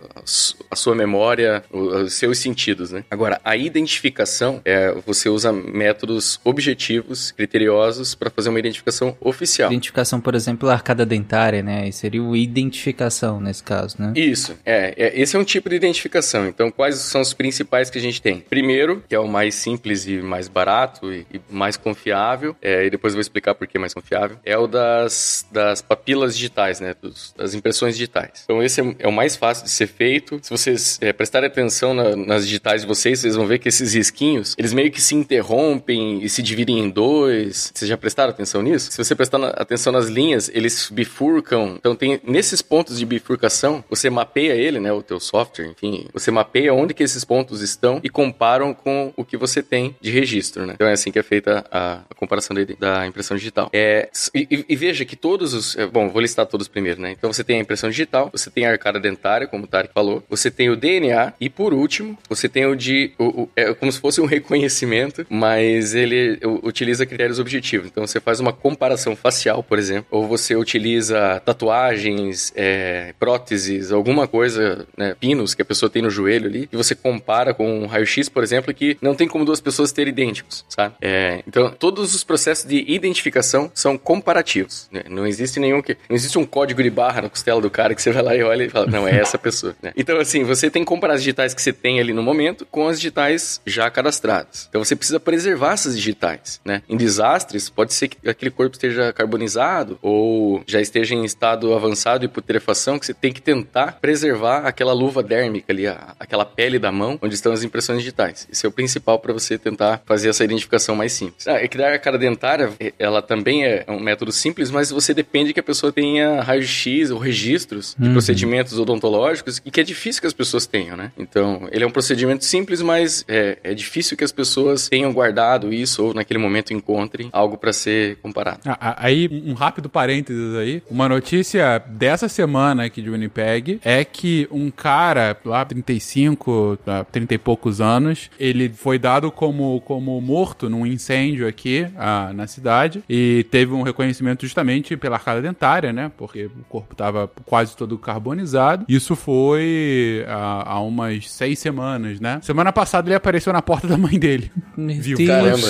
a sua memória, os seus sentidos, né? Agora, a identificação é você usa métodos objetivos, criteriosos para fazer uma identificação oficial. Identificação, por exemplo, a arcada dentária, né? Seria o identificação nesse caso, né? Isso, é, é, esse é um tipo de identificação. Então, quais são os principais que a gente tem? Primeiro, que é o mais simples e mais barato e, e mais confiável, é, e depois eu vou explicar por que mais confiável, é o das, das papilas digitais, né? Dos, das impressões digitais. Então, esse é, é, o mais fácil de ser feito. Se vocês é, prestarem atenção na, nas digitais de vocês, vocês vão ver que esses risquinhos, eles meio que se interrompem e se dividem em dois. Vocês já prestaram atenção nisso? Se você prestar atenção nas linhas, eles bifurcam. Então, tem nesses pontos de bifurcação, você mapeia ele, né? O teu software, enfim, você mapeia onde que esses pontos estão e comparam com o que você tem de registro, né? Então é assim que é feita a, a comparação da, da, impressão digital. É, e, e, veja que todos os... É, bom, vou listar todos primeiro, né? Então você tem a impressão digital, você tem a arcada dentária, como o Tarek falou, você tem o DNA e, por último, você tem o de... O, o, é como se fosse um reconhecimento, mas ele utiliza critérios objetivos. Então você faz uma comparação facial, por exemplo, ou você utiliza tatuagens, é, próteses, alguma coisa, né, pinos que a pessoa tem no joelho ali, e você compara com um raio-x, por exemplo, que não tem como duas pessoas terem idênticos, sabe? É, então, todos os processos de identificação são comparativos. Né? Não existe nenhum que. Não existe um código de barra na costela do cara que você vai lá e olha e fala, não, é essa pessoa. Né? Então, assim, você tem que comparar as digitais que você tem ali no momento com as digitais já cadastradas. Então, você precisa preservar essas digitais, né? Em desastres, pode ser que aquele corpo esteja carbonizado ou já esteja em estado avançado de putrefação, que você tem que tentar preservar aquela luva dérmica ali, a, aquela pele da mão, onde estão as impressões digitais. Isso é o principal para você tentar fazer essa identificação mais simples. Ah, é que a cara dentária, é, ela também é um método simples, mas você depende que a pessoa tenha raio-x ou registros de uhum. procedimentos odontológicos e que é difícil que as pessoas tenham, né? Então, ele é um procedimento simples, mas é, é difícil que as pessoas tenham guardado isso ou naquele momento encontrem algo para ser comparado. Ah, aí, um rápido parênteses aí. Uma notícia dessa semana aqui de Winnipeg é que um cara lá, 35, 30 e poucos anos, ele foi dado como, como morto num incêndio aqui ah, na cidade e teve um reconhecimento justamente pela arcada dentária, né? Porque o corpo estava quase todo carbonizado. Isso foi ah, há umas seis semanas, né? Semana passada ele apareceu na porta da mãe dele. Viu? Caramba.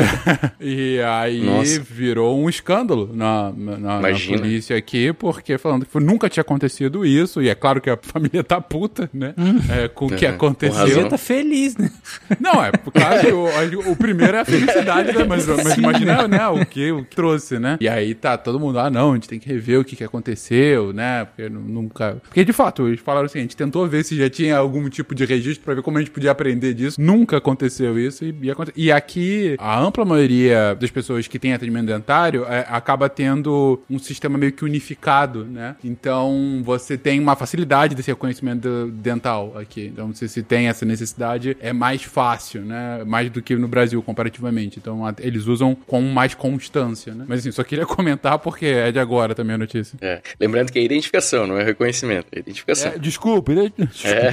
e aí Nossa. virou um escândalo na, na, na, polícia aqui, porque falando que nunca tinha acontecido isso, e é claro que a família tá puta, né? Hum. É, com o que aconteceu. A família tá feliz, né? Não, é, claro o, o, primeiro é a felicidade, né? Mas, mas imagina, né, o que, o que trouxe, né? E aí tá todo mundo, ah, não, a gente tem que rever o que, que aconteceu, né? Porque nunca. Porque de fato, eles falaram assim, a gente tentou ver se já tinha algum tipo de registro pra ver como a gente podia aprender disso. Nunca aconteceu isso e, e, aconte... e aqui a ampla maioria das pessoas que tem atendimento dentário é, acaba tendo um sistema meio que unificado, né? Então você tem uma facilidade desse reconhecimento dental aqui. Então, se, se tem essa necessidade, é mais fácil, né? Mais do que no Brasil, comparativamente. Então, eles usam com mais constância, né? Mas assim, só queria comentar porque é de agora também a notícia. É. Lembrando que é identificação, não é reconhecimento. É identificação. É, desculpe, né? É.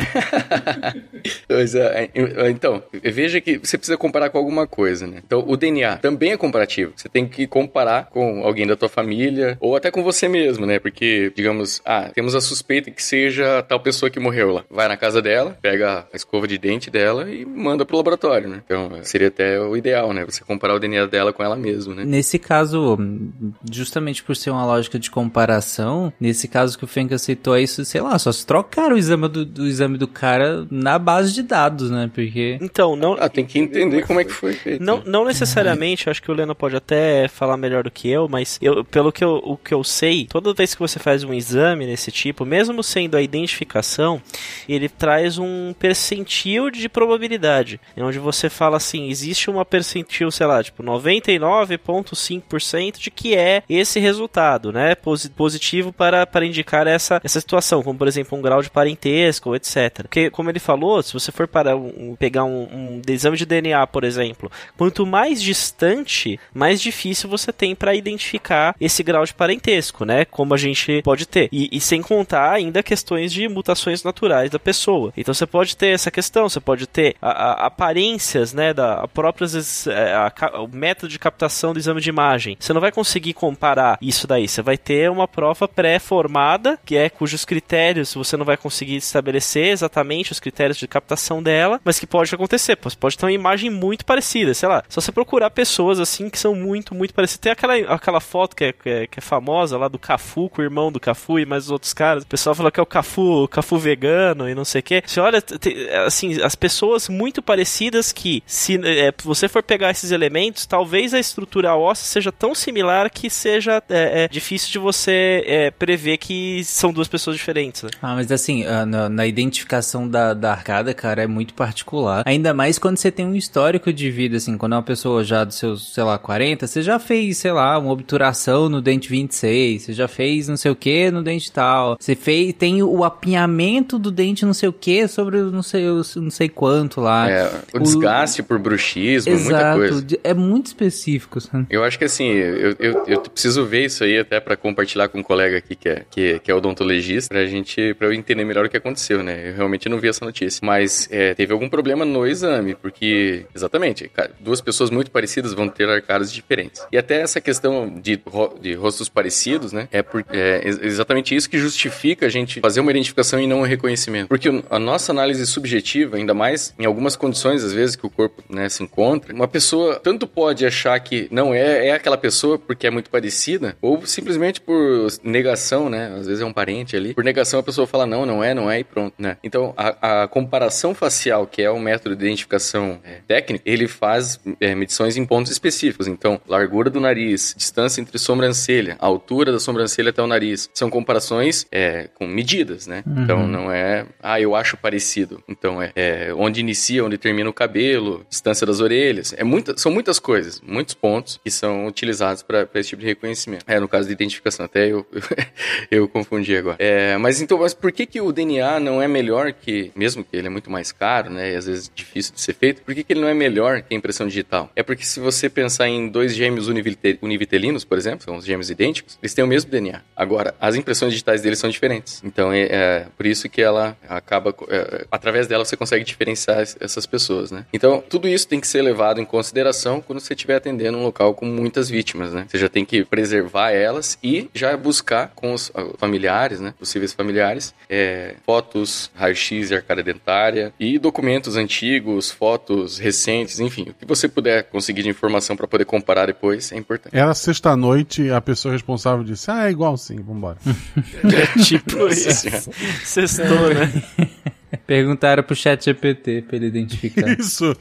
pois é. Então, veja que você precisa comparar com alguma coisa, né? Então, o DNA também é comparativo. Você tem que comparar com alguém da tua família família, ou até com você mesmo, né? Porque, digamos, ah, temos a suspeita que seja tal pessoa que morreu lá. Vai na casa dela, pega a escova de dente dela e manda pro laboratório, né? Então, seria até o ideal, né? Você comparar o DNA dela com ela mesma, né? Nesse caso, justamente por ser uma lógica de comparação, nesse caso que o Fenka citou é isso, sei lá, só se trocaram o exame do, do exame do cara na base de dados, né? Porque. Então, não. Ah, tem que entender como é que foi feito. Não, não necessariamente, acho que o Leno pode até falar melhor do que eu, mas eu, pelo que eu, o que eu sei, toda vez que você faz um exame desse tipo, mesmo sendo a identificação, ele traz um percentil de probabilidade, onde você fala assim, existe uma percentil, sei lá, tipo 99,5% de que é esse resultado, né? Positivo para, para indicar essa, essa situação, como por exemplo um grau de parentesco, etc. Porque, como ele falou, se você for para um, pegar um, um exame de DNA, por exemplo, quanto mais distante, mais difícil você tem para identificar esse grau de parentesco, né? Como a gente pode ter. E, e, sem contar ainda questões de mutações naturais da pessoa. Então você pode ter essa questão, você pode ter a, a, aparências, né? Da próprias é, a, a, o método de captação do exame de imagem. Você não vai conseguir comparar isso daí. Você vai ter uma prova pré-formada, que é cujos critérios você não vai conseguir estabelecer exatamente os critérios de captação dela, mas que pode acontecer. Você pode ter uma imagem muito parecida, sei lá. Só você procurar pessoas assim que são muito, muito parecidas. Tem aquela, aquela foto que é, que é, que é famosa lá do Cafu com o irmão do Cafu e mais os outros caras. O pessoal fala que é o Cafu, Cafu vegano e não sei o que. Você olha, assim, as pessoas muito parecidas que, se é, você for pegar esses elementos, talvez a estrutura óssea seja tão similar que seja é, é difícil de você é, prever que são duas pessoas diferentes. Né? Ah, mas assim, ah, na, na identificação da, da arcada, cara, é muito particular. Ainda mais quando você tem um histórico de vida, assim, quando é uma pessoa já dos seus, sei lá, 40, você já fez, sei lá, uma obturação no dente 26, você já fez não sei o que no dente tal, você fez, tem o apinhamento do dente não sei o que sobre não sei, não sei quanto lá. É, o, o desgaste por bruxismo, exato, muita coisa. É muito específico, sabe? Eu acho que assim, eu, eu, eu preciso ver isso aí até para compartilhar com um colega aqui que é, que, que é odontologista, pra gente, pra eu entender melhor o que aconteceu, né? Eu realmente não vi essa notícia. Mas é, teve algum problema no exame, porque, exatamente, duas pessoas muito parecidas vão ter arcadas diferentes. E até essa questão de, de rostos parecidos, né? É, por, é exatamente isso que justifica a gente fazer uma identificação e não um reconhecimento. Porque a nossa análise subjetiva, ainda mais em algumas condições, às vezes, que o corpo né, se encontra, uma pessoa tanto pode achar que não é, é aquela pessoa porque é muito parecida, ou simplesmente por negação, né? Às vezes é um parente ali. Por negação a pessoa fala não, não é, não é e pronto, né? Então a, a comparação facial, que é o método de identificação é, ele faz é, medições em pontos específicos. Então, largura do nariz, distância entre sobrancelha, altura da sobrancelha até o nariz. São comparações é, com medidas, né? Uhum. Então não é, ah, eu acho parecido. Então é, é, onde inicia, onde termina o cabelo, distância das orelhas. É muita, são muitas coisas, muitos pontos que são utilizados para esse tipo de reconhecimento. É, no caso de identificação, até eu, eu confundi agora. É, mas então, mas por que, que o DNA não é melhor que, mesmo que ele é muito mais caro, né? E às vezes difícil de ser feito, por que, que ele não é melhor que a impressão digital? É porque se você pensar em dois gêmeos univitelinos, por exemplo, são os gêmeos idênticos, eles têm o mesmo DNA. Agora, as impressões digitais deles são diferentes. Então é, é por isso que ela acaba. É, através dela você consegue diferenciar essas pessoas, né? Então, tudo isso tem que ser levado em consideração quando você estiver atendendo um local com muitas vítimas, né? Você já tem que preservar elas e já buscar com os familiares, né? Possíveis familiares, é, fotos, raio-x e arcada dentária e documentos antigos, fotos recentes, enfim, o que você puder conseguir de informação para poder comparar depois é importante. Era sexta-noite, a pessoa responsável disse: Ah, é igual sim, vambora. é tipo isso. Sextou, né? Perguntaram pro chat GPT pra ele identificar. Isso.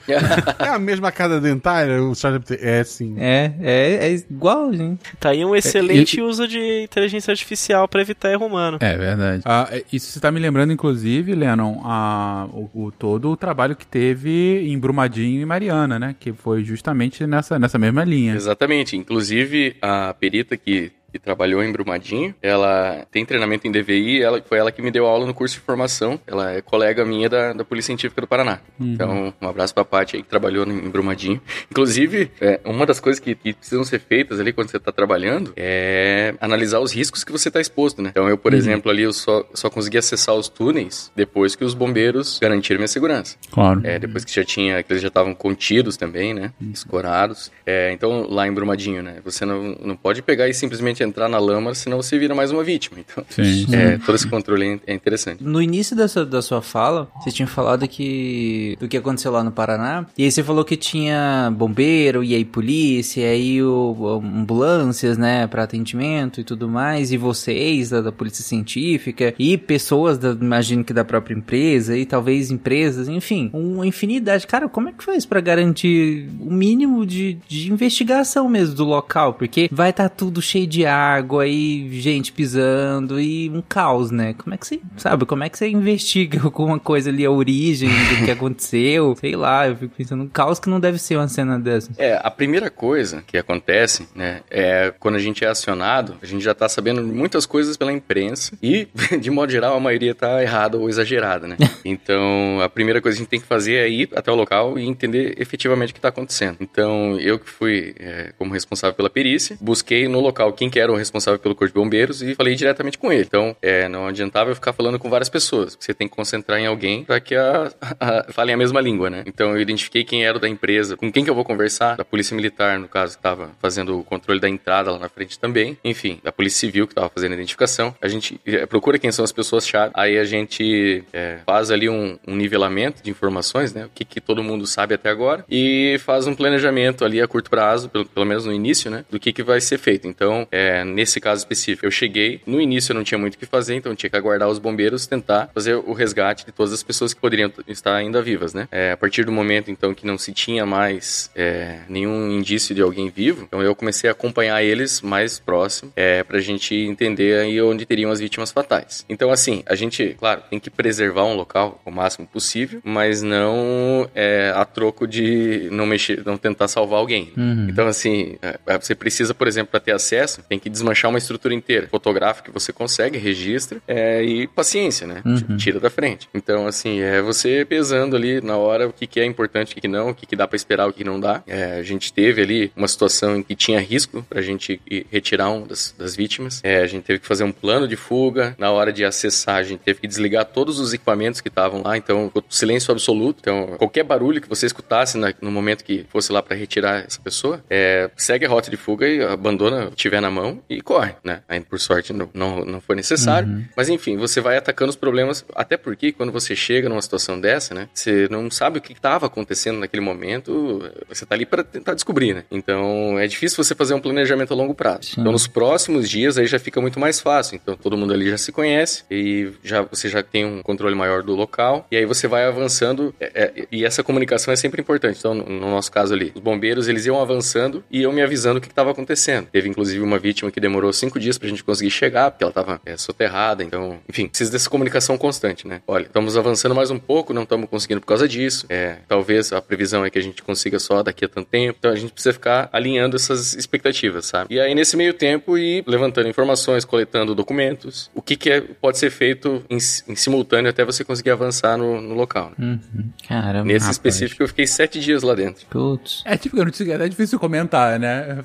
é a mesma cada dentária, o chat GPT. É, sim. É, é, é igual, gente. Tá aí um excelente é, e... uso de inteligência artificial pra evitar erro humano. É verdade. Ah, é, isso você tá me lembrando, inclusive, Lennon, a, o, o, todo o trabalho que teve em Brumadinho e Mariana, né? Que foi justamente nessa, nessa mesma linha. Exatamente. Inclusive, a perita que que trabalhou em Brumadinho. Ela tem treinamento em DVI, ela, foi ela que me deu aula no curso de formação. Ela é colega minha da, da Polícia Científica do Paraná. Uhum. Então, um abraço pra Paty aí que trabalhou em Brumadinho. Inclusive, é, uma das coisas que, que, precisam ser feitas ali quando você tá trabalhando é analisar os riscos que você tá exposto, né? Então, eu, por uhum. exemplo, ali, eu só, só consegui acessar os túneis depois que os bombeiros garantiram minha segurança. Claro. É, depois que já tinha, que eles já estavam contidos também, né? Uhum. Escorados. É, então, lá em Brumadinho, né? Você não, não pode pegar e simplesmente entrar na lama, senão você vira mais uma vítima. Então, Sim. é, todo esse controle é interessante. No início dessa, da sua fala, você tinha falado que do que aconteceu lá no Paraná. E aí você falou que tinha bombeiro, e aí polícia, e aí o, ambulâncias, né, para atendimento e tudo mais, e vocês da, da polícia científica, e pessoas, da, imagino que da própria empresa, e talvez empresas, enfim, uma infinidade. Cara, como é que faz para garantir o mínimo de, de investigação mesmo do local? Porque vai estar tá tudo cheio de água e gente pisando e um caos, né? Como é que você, sabe, como é que você investiga alguma coisa ali, a origem do que aconteceu? Sei lá, eu fico pensando, um caos que não deve ser uma cena dessa. É, a primeira coisa que acontece, né, é quando a gente é acionado, a gente já tá sabendo muitas coisas pela imprensa e, de modo geral, a maioria tá errada ou exagerada, né? Então, a primeira coisa que a gente tem que fazer é ir até o local e entender efetivamente o que tá acontecendo. Então, eu que fui é, como responsável pela perícia, busquei no local quem que era o responsável pelo Corpo de Bombeiros e falei diretamente com ele. Então, é, não adiantava eu ficar falando com várias pessoas. Você tem que concentrar em alguém para que a, a, falem a mesma língua, né? Então, eu identifiquei quem era da empresa, com quem que eu vou conversar, da Polícia Militar, no caso, que estava fazendo o controle da entrada lá na frente também. Enfim, da Polícia Civil, que estava fazendo a identificação. A gente é, procura quem são as pessoas-chave, aí a gente é, faz ali um, um, nivelamento de informações, né? O que, que todo mundo sabe até agora, e faz um planejamento ali a curto prazo, pelo, pelo menos no início, né? Do que, que vai ser feito. Então, é, nesse caso específico, eu cheguei, no início eu não tinha muito o que fazer, então tinha que aguardar os bombeiros tentar fazer o resgate de todas as pessoas que poderiam estar ainda vivas, né? É, a partir do momento, então, que não se tinha mais é, nenhum indício de alguém vivo, então eu comecei a acompanhar eles mais próximo, é, pra gente entender aí onde teriam as vítimas fatais. Então, assim, a gente, claro, tem que preservar um local o máximo possível, mas não é, a troco de não mexer, não tentar salvar alguém. Uhum. Então, assim, é, é, você precisa, por exemplo, para ter acesso, tem que desmanchar uma estrutura inteira. Fotográfica que você consegue, registra, é, e paciência, né? Uhum. Tira da frente. Então, assim, é você pesando ali na hora o que, que é importante, o que, que não, o que, que dá para esperar, o que não dá. É, a gente teve ali uma situação em que tinha risco pra gente retirar um das, das vítimas. É, a gente teve que fazer um plano de fuga. Na hora de acessar, a gente teve que desligar todos os equipamentos que estavam lá. Então, silêncio absoluto. Então, qualquer barulho que você escutasse na, no momento que fosse lá para retirar essa pessoa, é, segue a rota de fuga e abandona o que tiver na mão e corre, né? Aí, por sorte, não, não, não foi necessário. Uhum. Mas, enfim, você vai atacando os problemas. Até porque, quando você chega numa situação dessa, né? Você não sabe o que estava acontecendo naquele momento. Você tá ali para tentar descobrir, né? Então, é difícil você fazer um planejamento a longo prazo. Sim. Então, nos próximos dias, aí já fica muito mais fácil. Então, todo mundo ali já se conhece e já você já tem um controle maior do local. E aí você vai avançando. É, é, e essa comunicação é sempre importante. Então, no, no, nosso caso ali, os bombeiros, eles iam avançando e iam me avisando o que estava acontecendo. Teve, inclusive, uma vítima que demorou cinco dias pra gente conseguir chegar, porque ela estava é, soterrada. Então, enfim, precisa dessa comunicação constante, né? Olha, estamos avançando mais um pouco, não estamos conseguindo por causa disso. É, talvez a previsão é que a gente consiga só daqui a tanto tempo. Então, a gente precisa ficar alinhando essas expectativas, sabe? E aí, nesse meio tempo, ir levantando informações, coletando documentos, o que, que é, pode ser feito em, em, simultâneo até você conseguir avançar no, no local. Né? Uhum. Caramba. Nesse rapaz. específico, eu fiquei sete dias lá dentro. Putz. É tipo, é difícil comentar, né?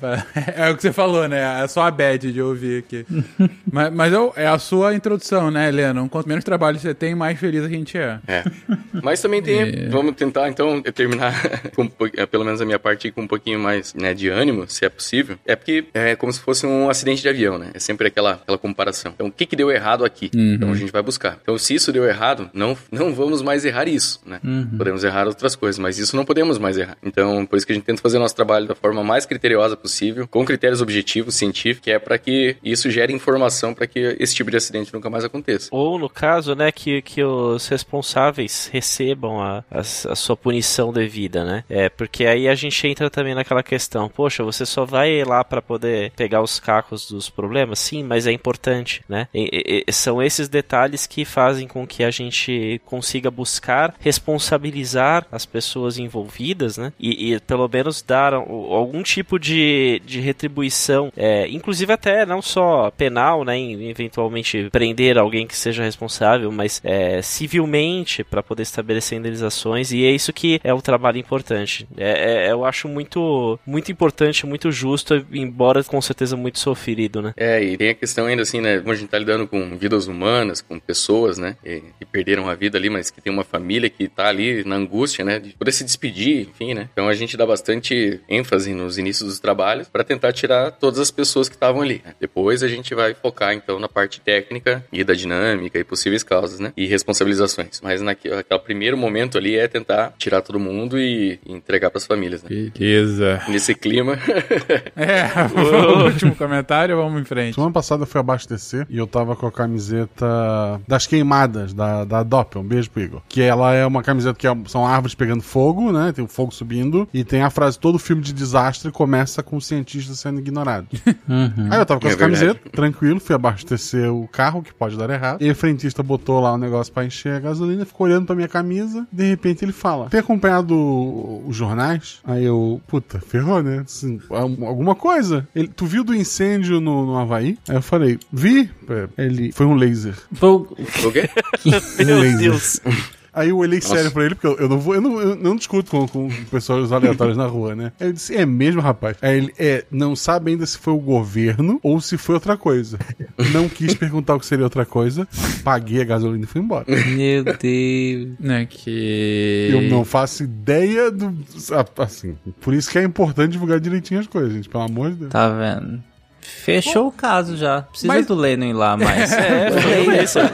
É o que você falou, né? É só a bad de ouvir aqui. mas mas é a sua introdução, né, Helena? Quanto menos trabalho você tem, mais feliz a gente é. É. Mas também tem. É. Vamos tentar, então, terminar, com, pelo menos a minha parte, com um pouquinho mais né, de ânimo, se é possível. É porque é como se fosse um acidente de avião, né? É sempre aquela, aquela comparação. Então, o que, que deu errado aqui? Uhum. Então, a gente vai buscar. Então, se isso deu errado, não, não vamos mais errar isso, né? Uhum. Podemos errar outras coisas, mas isso não podemos mais errar. Então, por isso que a gente tenta fazer o nosso trabalho da forma mais criteriosa possível, com critérios objetivos, científicos, que é para que isso gere informação para que esse tipo de acidente nunca mais aconteça. Ou, no caso, né, que, que os responsáveis recebam a, a, a sua punição devida, né? É, porque aí a gente entra também naquela questão, poxa, você só vai lá para poder pegar os cacos dos problemas? Sim, mas é importante, né? E, e, são esses detalhes que fazem com que a gente consiga buscar responsabilizar as pessoas envolvidas, né? E, e pelo menos dar algum tipo de, de retribuição, é, inclusive até não só penal, né? Eventualmente prender alguém que seja responsável, mas é, civilmente para poder estabelecer indenizações e é isso que é o trabalho importante. É, é, eu acho muito, muito importante, muito justo, embora com certeza muito sofrido, né? É, e tem a questão ainda assim, né? Como a gente tá lidando com vidas humanas, com pessoas, né? Que, que perderam a vida ali, mas que tem uma família que tá ali na angústia, né? De poder se despedir, enfim, né? Então a gente dá bastante ênfase nos inícios dos trabalhos para tentar tirar todas as pessoas que estavam ali. Depois a gente vai focar então na parte técnica e da dinâmica e possíveis causas, né? E responsabilizações. Mas naquele, naquele primeiro momento ali é tentar tirar todo mundo e, e entregar para as famílias, né? Beleza. Nesse clima. É, o último comentário, vamos em frente. Semana passada eu fui abastecer e eu tava com a camiseta das queimadas da, da Doppel. Um beijo pro Igor. Que ela é uma camiseta que é- são árvores pegando fogo, né? Tem o fogo subindo. E tem a frase: todo filme de desastre começa com o cientista sendo ignorado. Aí eu tava com É essa verdade. camiseta, tranquilo, fui abastecer o carro, que pode dar errado. E o frentista botou lá o negócio pra encher a gasolina, ficou olhando pra minha camisa. De repente ele fala: Tem acompanhado os jornais? Aí eu, puta, ferrou, né? Assim, al- alguma coisa. Ele, tu viu do incêndio no, no Havaí? Aí eu falei: Vi. Ele, foi um laser. Pô, o quê? Um Meu laser. Deus. Aí eu olhei sério pra ele, porque eu, eu não vou, eu não, eu não discuto com, com pessoas aleatórias na rua, né? Aí eu disse, é mesmo, rapaz? Aí ele, é, não sabe ainda se foi o governo ou se foi outra coisa. Não quis perguntar o que seria outra coisa, paguei a gasolina e fui embora. meu Deus. Né, que... Eu não faço ideia do. Assim, por isso que é importante divulgar direitinho as coisas, gente, pelo amor de Deus. Tá vendo? Fechou o caso já. Precisa Mas- do Lennon ir lá, mas. É, foi laser.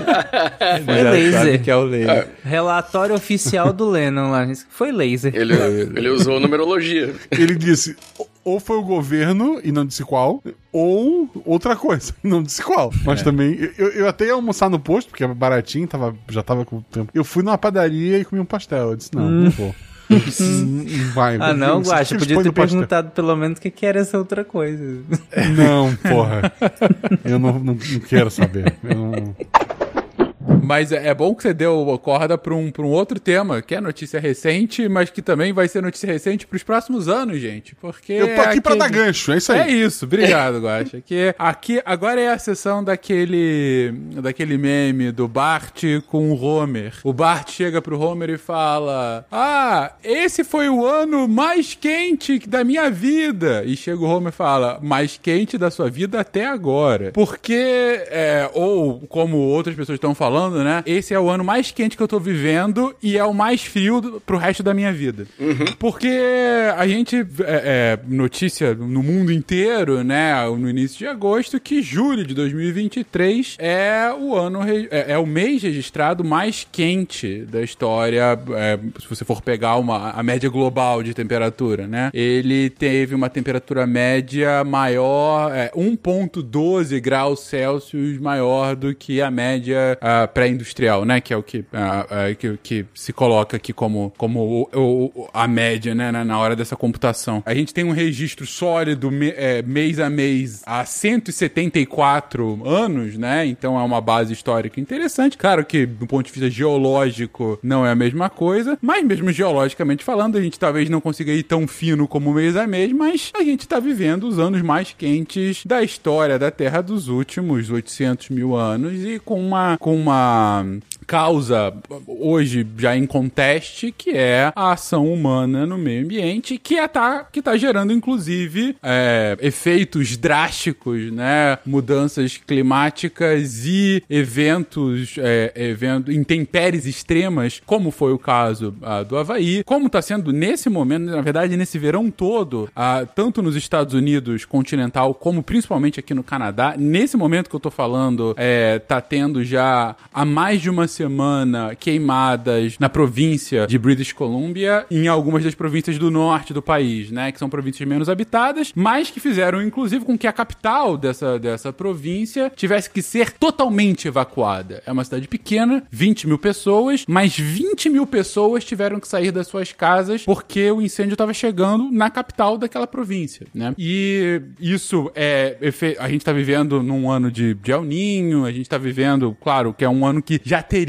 Foi Já sabe laser. que é o laser. Relatório oficial do Lennon lá. Foi laser. Ele, ele usou numerologia. Ele disse. Ou foi o governo, e não disse qual, ou outra coisa, e não disse qual. Mas também, eu, eu até ia almoçar no posto, porque é baratinho, tava, já tava com tempo. Eu fui numa padaria e comi um pastel. Eu disse, não, não vou. Não, não vai. Ah, não, eles podia ter perguntado pelo menos o que, que era essa outra coisa. Não, porra. Eu não, não, não quero saber. Eu não- Mas é é bom que você deu corda pra um, pra um outro tema, que é notícia recente, mas que também vai ser notícia recente pros próximos anos, gente. Porque. Eu tô aqui aquele- dar gancho, é isso aí. É isso, obrigado, Guaxa. Que aqui agora é a sessão daquele daquele meme do Bart com o Homer. O Bart chega pro Homer e fala: "Ah, esse foi o ano mais quente da minha vida". E chega o Homer e fala: "Mais quente da sua vida até agora". Porque é, ou como outras pessoas estão falando, né? Esse é o ano mais quente que eu tô vivendo e é o mais frio do, pro resto da minha vida. Porque a gente é, é, notícia no mundo inteiro, né, no início de agosto, que julho de 2023 é o ano é, é o mês registrado mais quente da história. é, se você for pegar uma, a média global de temperatura, né? Ele teve uma temperatura média maior, é, 1,12 graus Celsius maior do que a média ah, pré-industrial, né? Que é o que, ah, ah, que, que se coloca aqui como, como o- o- a média, né? Na, na hora dessa computação. A gente tem um registro sólido me- é, mês a mês há 174 anos, né? Então é uma base histórica interessante. Claro que do ponto de vista geológico não é a mesma coisa, mas mesmo geologicamente falando, a gente talvez não consiga ir tão fino como mês a mês, mas a gente tá vivendo os anos mais quentes da história da Terra dos últimos 800 mil anos e com uma, com uma Um, causa hoje já em conteste, que é a ação humana no meio ambiente, que é tá, que tá gerando inclusive é, efeitos drásticos, né, mudanças climáticas e eventos, é, evento, intempéries extremas, como foi o caso ah, do Havaí, como tá sendo nesse momento, na verdade nesse verão todo, ah, tanto nos Estados Unidos continental como principalmente aqui no Canadá, nesse momento que eu tô falando, é, tá tendo já há mais de uma semana queimadas na província de British Columbia em algumas das províncias do norte do país, né? Que são províncias menos habitadas, mas que fizeram, inclusive, com que a capital dessa, dessa província tivesse que ser totalmente evacuada. É uma cidade pequena, 20 mil pessoas, mas 20 mil pessoas tiveram que sair das suas casas porque o incêndio estava chegando na capital daquela província, né? E isso é... A gente tá vivendo num ano de, de El Ninho, a gente tá vivendo, claro, que é um ano que já teria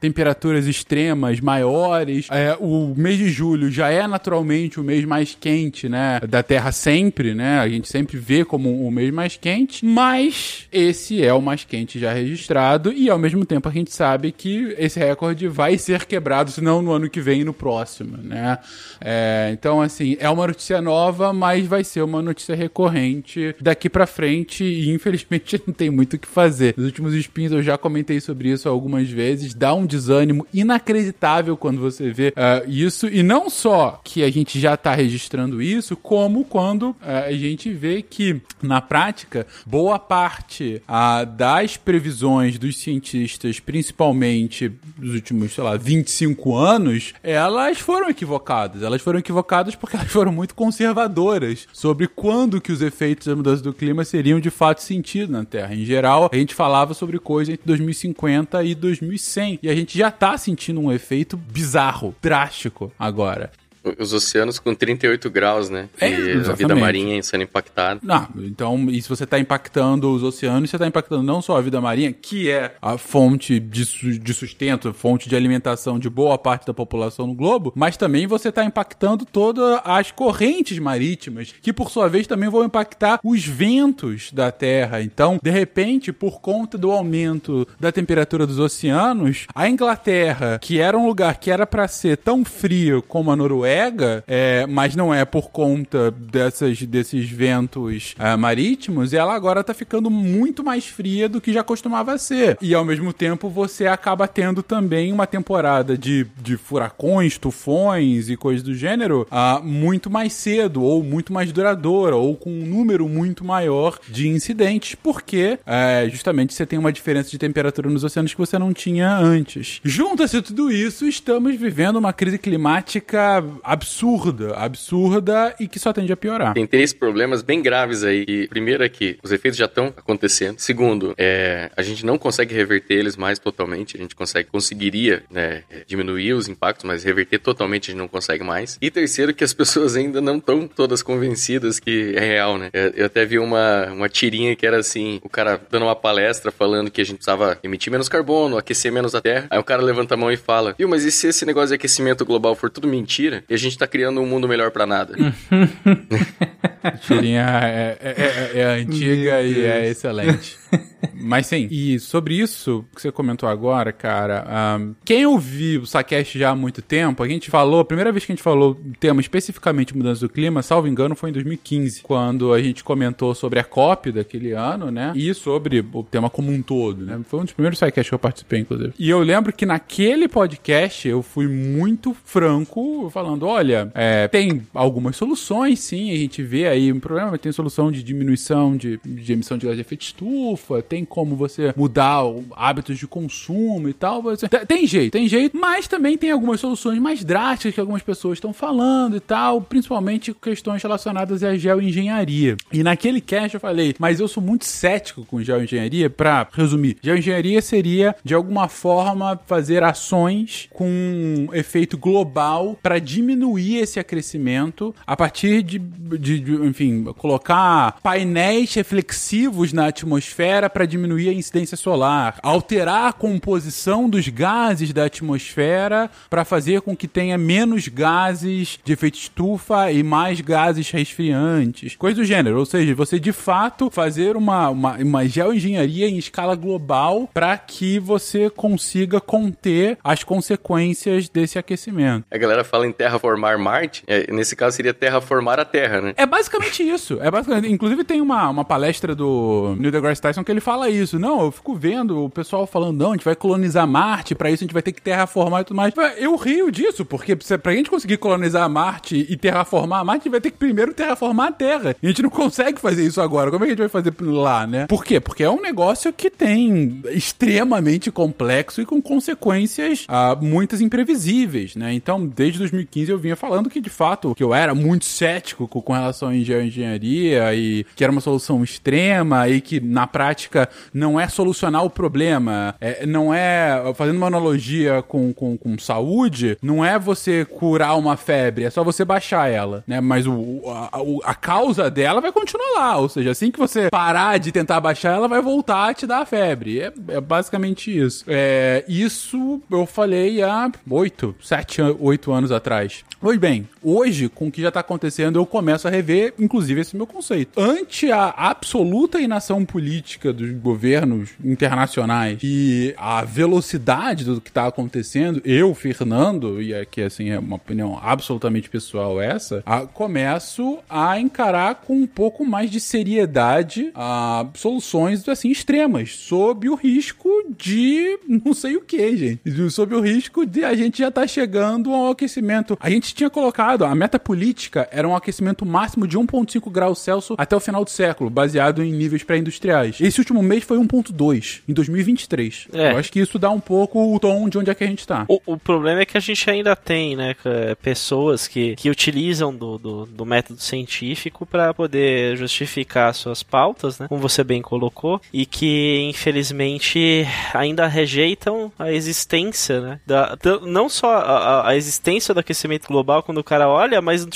temperaturas extremas maiores. É, o mês de julho já é naturalmente o mês mais quente, né, da Terra sempre, né? A gente sempre vê como o mês mais quente, mas esse é o mais quente já registrado e ao mesmo tempo a gente sabe que esse recorde vai ser quebrado, se não no ano que vem e no próximo, né? É, então, assim, é uma notícia nova, mas vai ser uma notícia recorrente daqui pra frente e infelizmente não tem muito o que fazer. Nos últimos spins eu já comentei sobre isso algumas vezes vezes dá um desânimo inacreditável quando você vê uh, isso. E não só que a gente já está registrando isso, como quando uh, a gente vê que, na prática, boa parte uh, das previsões dos cientistas, principalmente dos últimos, sei lá, 25 anos, elas foram equivocadas. Elas foram equivocadas porque elas foram muito conservadoras sobre quando que os efeitos da mudança do clima seriam de fato sentido na Terra. Em geral, a gente falava sobre coisa entre 2050 e 2100. E a gente já tá sentindo um efeito bizarro, drástico agora. Os oceanos com 38 graus, né? É, e a exatamente. vida marinha sendo impactada. Não, então, e se você está impactando os oceanos, você está impactando não só a vida marinha, que é a fonte de, de sustento, fonte de alimentação de boa parte da população no globo, mas também você está impactando todas as correntes marítimas, que por sua vez também vão impactar os ventos da Terra. Então, de repente, por conta do aumento da temperatura dos oceanos, a Inglaterra, que era um lugar que era para ser tão frio como a Noruega, é, mas não é por conta dessas, desses ventos ah, marítimos, ela agora tá ficando muito mais fria do que já costumava ser. E ao mesmo tempo você acaba tendo também uma temporada de, de furacões, tufões e coisas do gênero ah, muito mais cedo, ou muito mais duradoura, ou com um número muito maior de incidentes, porque é, justamente você tem uma diferença de temperatura nos oceanos que você não tinha antes. Junta-se tudo isso, estamos vivendo uma crise climática absurda, absurda e que só tende a piorar. Tem três problemas bem graves aí. E, primeiro é que os efeitos já estão acontecendo. Segundo, é, a gente não consegue reverter eles mais totalmente. A gente consegue, conseguiria né, diminuir os impactos, mas reverter totalmente a gente não consegue mais. E terceiro, que as pessoas ainda não estão todas convencidas que é real, né? Eu, até vi uma, uma tirinha que era assim, o cara dando uma palestra falando que a gente precisava emitir menos carbono, aquecer menos a Terra. Aí o cara levanta a mão e fala, viu, mas e se esse negócio de aquecimento global for tudo mentira e a gente tá criando um mundo melhor pra nada? A tirinha é, é- é- é antiga e é excelente. Mas sim, e sobre isso que você comentou agora, cara, ahn, quem ouviu o Saquest já há muito tempo, a gente falou, a primeira vez que a gente falou o tema especificamente mudança do clima, salvo engano, foi em 2015, quando a gente comentou sobre a COP daquele ano, né? E sobre o tema como um todo, né? Foi um dos primeiros Saquest que eu participei, inclusive. E eu lembro que naquele podcast eu fui muito franco falando: olha, é, tem algumas soluções, sim, a gente vê aí um problema, tem solução de diminuição de, de emissão de gás de efeito de tem como você mudar hábitos de consumo e tal. Você... Tem- jeito, tem jeito, mas também tem algumas soluções mais drásticas que algumas pessoas estão falando e tal, principalmente questões relacionadas à geoengenharia. E naquele cast eu falei, mas eu sou muito cético com geoengenharia, pra resumir. Geoengenharia seria, de alguma forma, fazer ações com efeito global para diminuir esse acrescimento a partir de, de- de, enfim, colocar painéis reflexivos na atmosfera para diminuir a incidência solar, alterar a composição dos gases da atmosfera para fazer com que tenha menos gases de efeito estufa e mais gases resfriantes, coisa do gênero. Ou seja, você de fato fazer uma, uma, uma geoengenharia em escala global para que você consiga conter as consequências desse aquecimento. A galera fala em terraformar Marte, é, nesse caso seria terraformar a Terra, né? É basicamente isso. É basicamente, inclusive tem uma, uma palestra do Neil deGrasse Tyson que ele fala isso. Não, eu fico vendo o pessoal falando, não, a gente vai colonizar Marte, pra isso a gente vai ter que terraformar e tudo mais. Eu rio disso, porque pra gente conseguir colonizar Marte e terraformar Marte, a gente vai ter que primeiro terraformar a Terra. E a gente não consegue fazer isso agora. Como é que a gente vai fazer lá, né? Por quê? Porque é um negócio que tem extremamente complexo e com consequências ah, muitas imprevisíveis, né? Então, desde 2015 eu vinha falando que, de fato, que eu era muito cético com, relação à geoengenharia e que era uma solução extrema e que, na prática, não é solucionar o problema. É, não é, fazendo uma analogia com, com, com saúde, não é você curar uma febre, é só você baixar ela, né? Mas o, a, a causa dela vai continuar lá, ou seja, assim que você parar de tentar baixar, ela vai voltar a te dar a febre. É, é basicamente isso. É, isso eu falei há oito, sete, oito anos atrás. Pois bem, hoje, com o que já tá acontecendo, eu começo a rever inclusive, esse meu conceito. Ante a absoluta inação política dos governos internacionais e a velocidade do que está acontecendo, eu, Fernando, e aqui assim é uma opinião absolutamente pessoal essa, a, começo a encarar com um pouco mais de seriedade a, soluções assim extremas, sob o risco de não sei o que, gente. Sob o risco de a gente já estar tá chegando ao aquecimento. A gente tinha colocado, a meta política era um aquecimento máximo de 1,5 graus Celsius até o final do século, baseado em níveis pré-industriais. Esse último mês foi 1,2 em 2023. É. Eu acho que isso dá um pouco o tom de onde é que a gente está. O, o, problema é que a gente ainda tem, né, pessoas que, que utilizam do, do, do método científico para poder justificar suas pautas, né, como você bem colocou, e que infelizmente ainda rejeitam a existência, né, da, não só a, a existência do aquecimento global quando o cara olha, mas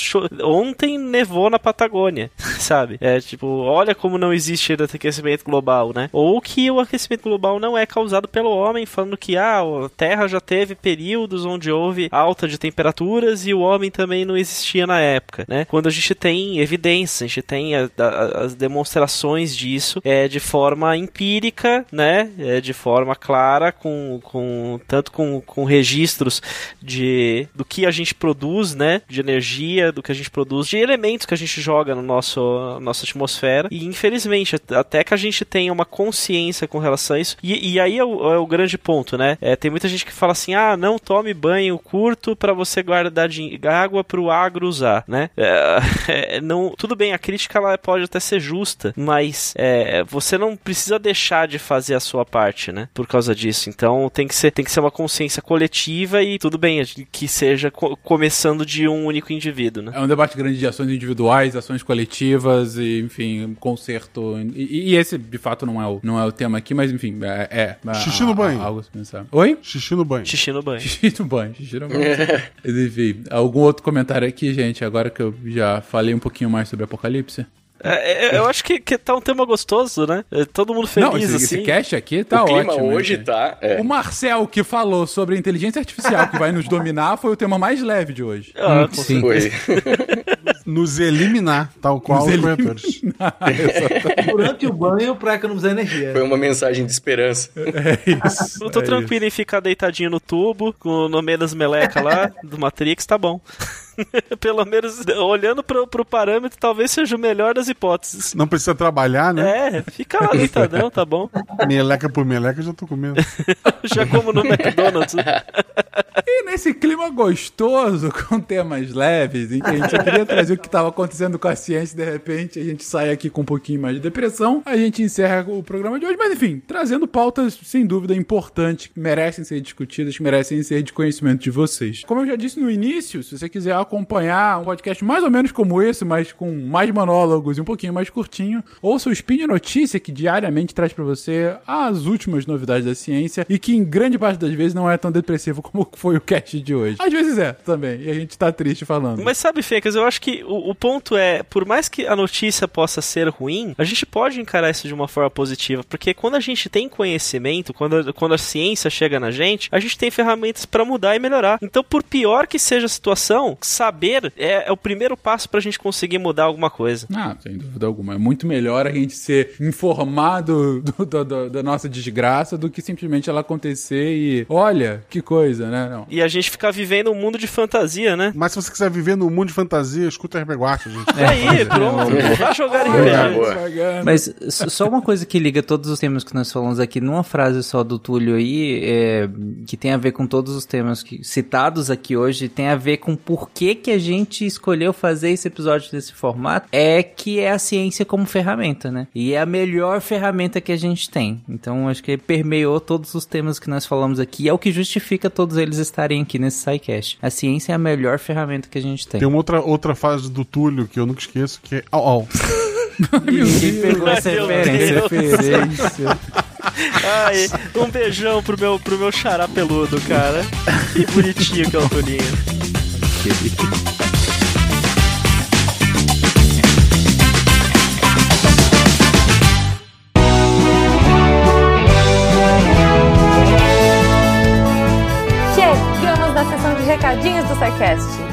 ontem nevou na Patagônia, sabe? É tipo, olha como não existe aquecimento global, né? Ou que o aquecimento global não é causado pelo homem, falando que ah, a Terra já teve períodos onde houve alta de temperaturas e o homem também não existia na época, né? Quando a gente tem evidência, a gente tem a, a, as demonstrações disso é, de forma empírica, né? É, de forma clara, com, com tanto com, com registros de do que a gente produz, né? De energia, do que a gente produz, de elementos que a gente joga no nosso nossa atmosfera. E infelizmente, até que a gente tenha uma consciência com relação a isso. E, e aí é o, é o, grande ponto, né? É, tem muita gente que fala assim: ah, não tome banho curto para você guardar água para o agro usar, né? É, é, não, tudo bem, a crítica ela pode até ser justa, mas é, você não precisa deixar de fazer a sua parte, né? Por causa disso. Então tem que ser, tem que ser uma consciência coletiva e tudo bem que seja co começando de um único indivíduo, né? É um debate grande de ações individuais, ações coletivas e, enfim, conserto. E, e esse, de fato, não é o, não é o tema aqui, mas enfim, é. é Xixi no banho. Algo a pensar. Oi? Xixi no banho. Xixi no banho. Xixi no banho. Xixi no banho. enfim, algum outro comentário aqui, gente, agora que eu já falei um pouquinho mais sobre Apocalipse? É, é, eu acho que, que tá um tema gostoso, né? É, todo mundo feliz, Não, esse, assim. Esse cast aqui tá o clima ótimo. hoje tá... É. O Marcel, que falou sobre a inteligência artificial que vai nos dominar, foi o tema mais leve de hoje. Ah, hum, sim. Foi. nos eliminar, tal qual nos os corretores. Durante o banho pra economizar energia. Foi uma mensagem de esperança. É isso. Eu tô é tranquilo isso. em ficar deitadinho no tubo, com no meio das melecas lá, do Matrix, tá bom. Pelo menos olhando pro, pro parâmetro, talvez seja o melhor das hipóteses. Não precisa trabalhar, né? É, fica lá deitadão, tá bom? Meleca por meleca, já tô comendo. já como no McDonald's. e nesse clima gostoso, com temas leves, em que a gente queria trazer o que estava acontecendo com a ciência, de repente a gente sai aqui com um pouquinho mais de depressão, a gente encerra o programa de hoje, mas enfim, trazendo pautas sem dúvida importantes, que merecem ser discutidas, que merecem ser de conhecimento de vocês. Como eu já disse no início, se você quiser acompanhar um podcast mais ou menos como esse, mas com mais monólogos e um pouquinho mais curtinho, ouça o Spin Notícia, que diariamente traz para você as últimas novidades da ciência e que em grande parte das vezes não é tão depressivo como foi o cast de hoje. Às vezes é também, e a gente tá triste falando. Mas sabe, Fecas, eu acho que o, o ponto é, por mais que a notícia possa ser ruim, a gente pode encarar isso de uma forma positiva, porque quando a gente tem conhecimento, quando, quando a ciência chega na gente, a gente tem ferramentas para mudar e melhorar. Então, por pior que seja a situação, saber é, é o primeiro passo pra gente conseguir mudar alguma coisa. Ah, sem dúvida alguma. É muito melhor a gente ser informado do, do, do, da nossa desgraça do que simplesmente ela acontecer e olha, que coisa, né? Não. E a gente ficar vivendo um mundo de fantasia, né? Mas se você quiser viver num mundo de fantasia, escuta RP Guacha, gente. É aí, pronto. Vai jogar RPG. Mas só uma coisa que liga todos os temas que nós falamos aqui numa frase só do Túlio aí, é, que tem a ver com todos os temas que, citados aqui hoje, tem a ver com por que que que a gente escolheu fazer esse episódio desse formato é que é a ciência como ferramenta, né? E é a melhor ferramenta que a gente tem. Então, acho que permeou todos os temas que nós falamos aqui. É o que justifica todos eles estarem aqui nesse SciCast. A ciência é a melhor ferramenta que a gente tem. Tem uma outra, outra fase do Túlio que eu nunca esqueço, que é... Au, au. Ninguém pegou essa referência. Ai, um beijão pro meu, pro meu xará peludo, cara. Que bonitinho que é o Toninho querido. Chegamos na sessão de recadinhos do SciCast.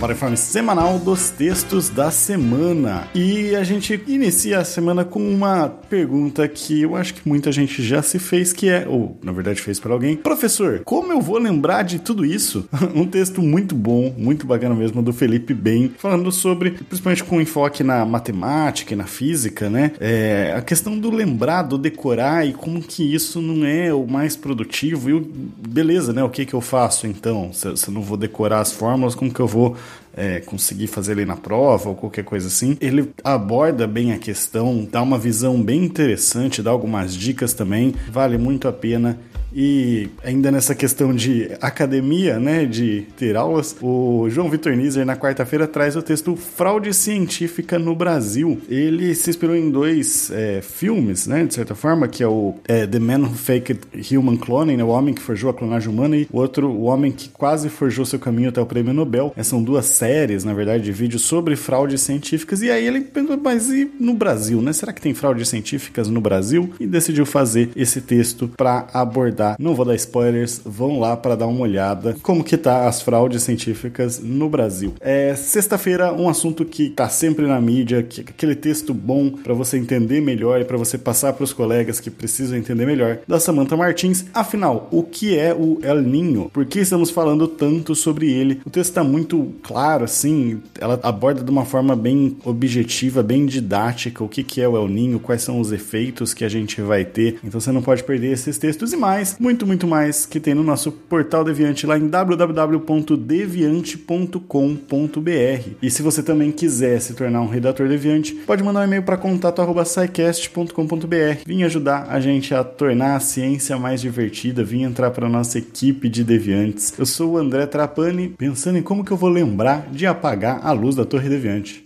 Para o informe semanal dos textos da semana. E a gente inicia a semana com uma pergunta que eu acho que muita gente já se fez, que é, ou na verdade fez para alguém, professor, como eu vou lembrar de tudo isso? um texto muito bom, muito bacana mesmo, do Felipe Bem, falando sobre, principalmente com enfoque na matemática e na física, né? É, a questão do lembrar, do decorar e como que isso não é o mais produtivo. E o, beleza, né? O que que eu faço então? Se, se eu não vou decorar as fórmulas, como que eu vou é, conseguir fazer ele na prova ou qualquer coisa assim. Ele aborda bem a questão, dá uma visão bem interessante, dá algumas dicas também, vale muito a pena. E ainda nessa questão de academia, né, de ter aulas, o João Vitor Nizer na quarta-feira traz o texto Fraude Científica no Brasil. Ele se inspirou em dois é, filmes, né, de certa forma, que é o é, The Man Who Faked Human Cloning, né, o homem que forjou a clonagem humana, e o outro, o homem que quase forjou seu caminho até o prêmio Nobel. Essas são duas séries, na verdade, de vídeos sobre fraudes científicas. E aí ele pensou, mas e no Brasil, né? Será que tem fraudes científicas no Brasil? E decidiu fazer esse texto para abordar não vou dar spoilers, vão lá para dar uma olhada como que tá as fraudes científicas no Brasil. É sexta-feira um assunto que tá sempre na mídia, que aquele texto bom para você entender melhor e para você passar para os colegas que precisam entender melhor, da Samantha Martins. Afinal, o que é o El Ninho? Por que estamos falando tanto sobre ele? O texto está muito claro, assim, ela aborda de uma forma bem objetiva, bem didática o que, que é o El Ninho, quais são os efeitos que a gente vai ter. Então você não pode perder esses textos e mais muito, muito mais que tem no nosso portal Deviante lá em www.deviante.com.br. E se você também quiser se tornar um redator Deviante, pode mandar um e-mail para contato@scicast.com.br. Vim ajudar a gente a tornar a ciência mais divertida, vim entrar para nossa equipe de Deviantes. Eu sou o André Trapani, pensando em como que eu vou lembrar de apagar a luz da Torre Deviante.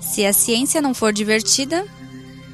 Se a ciência não for divertida,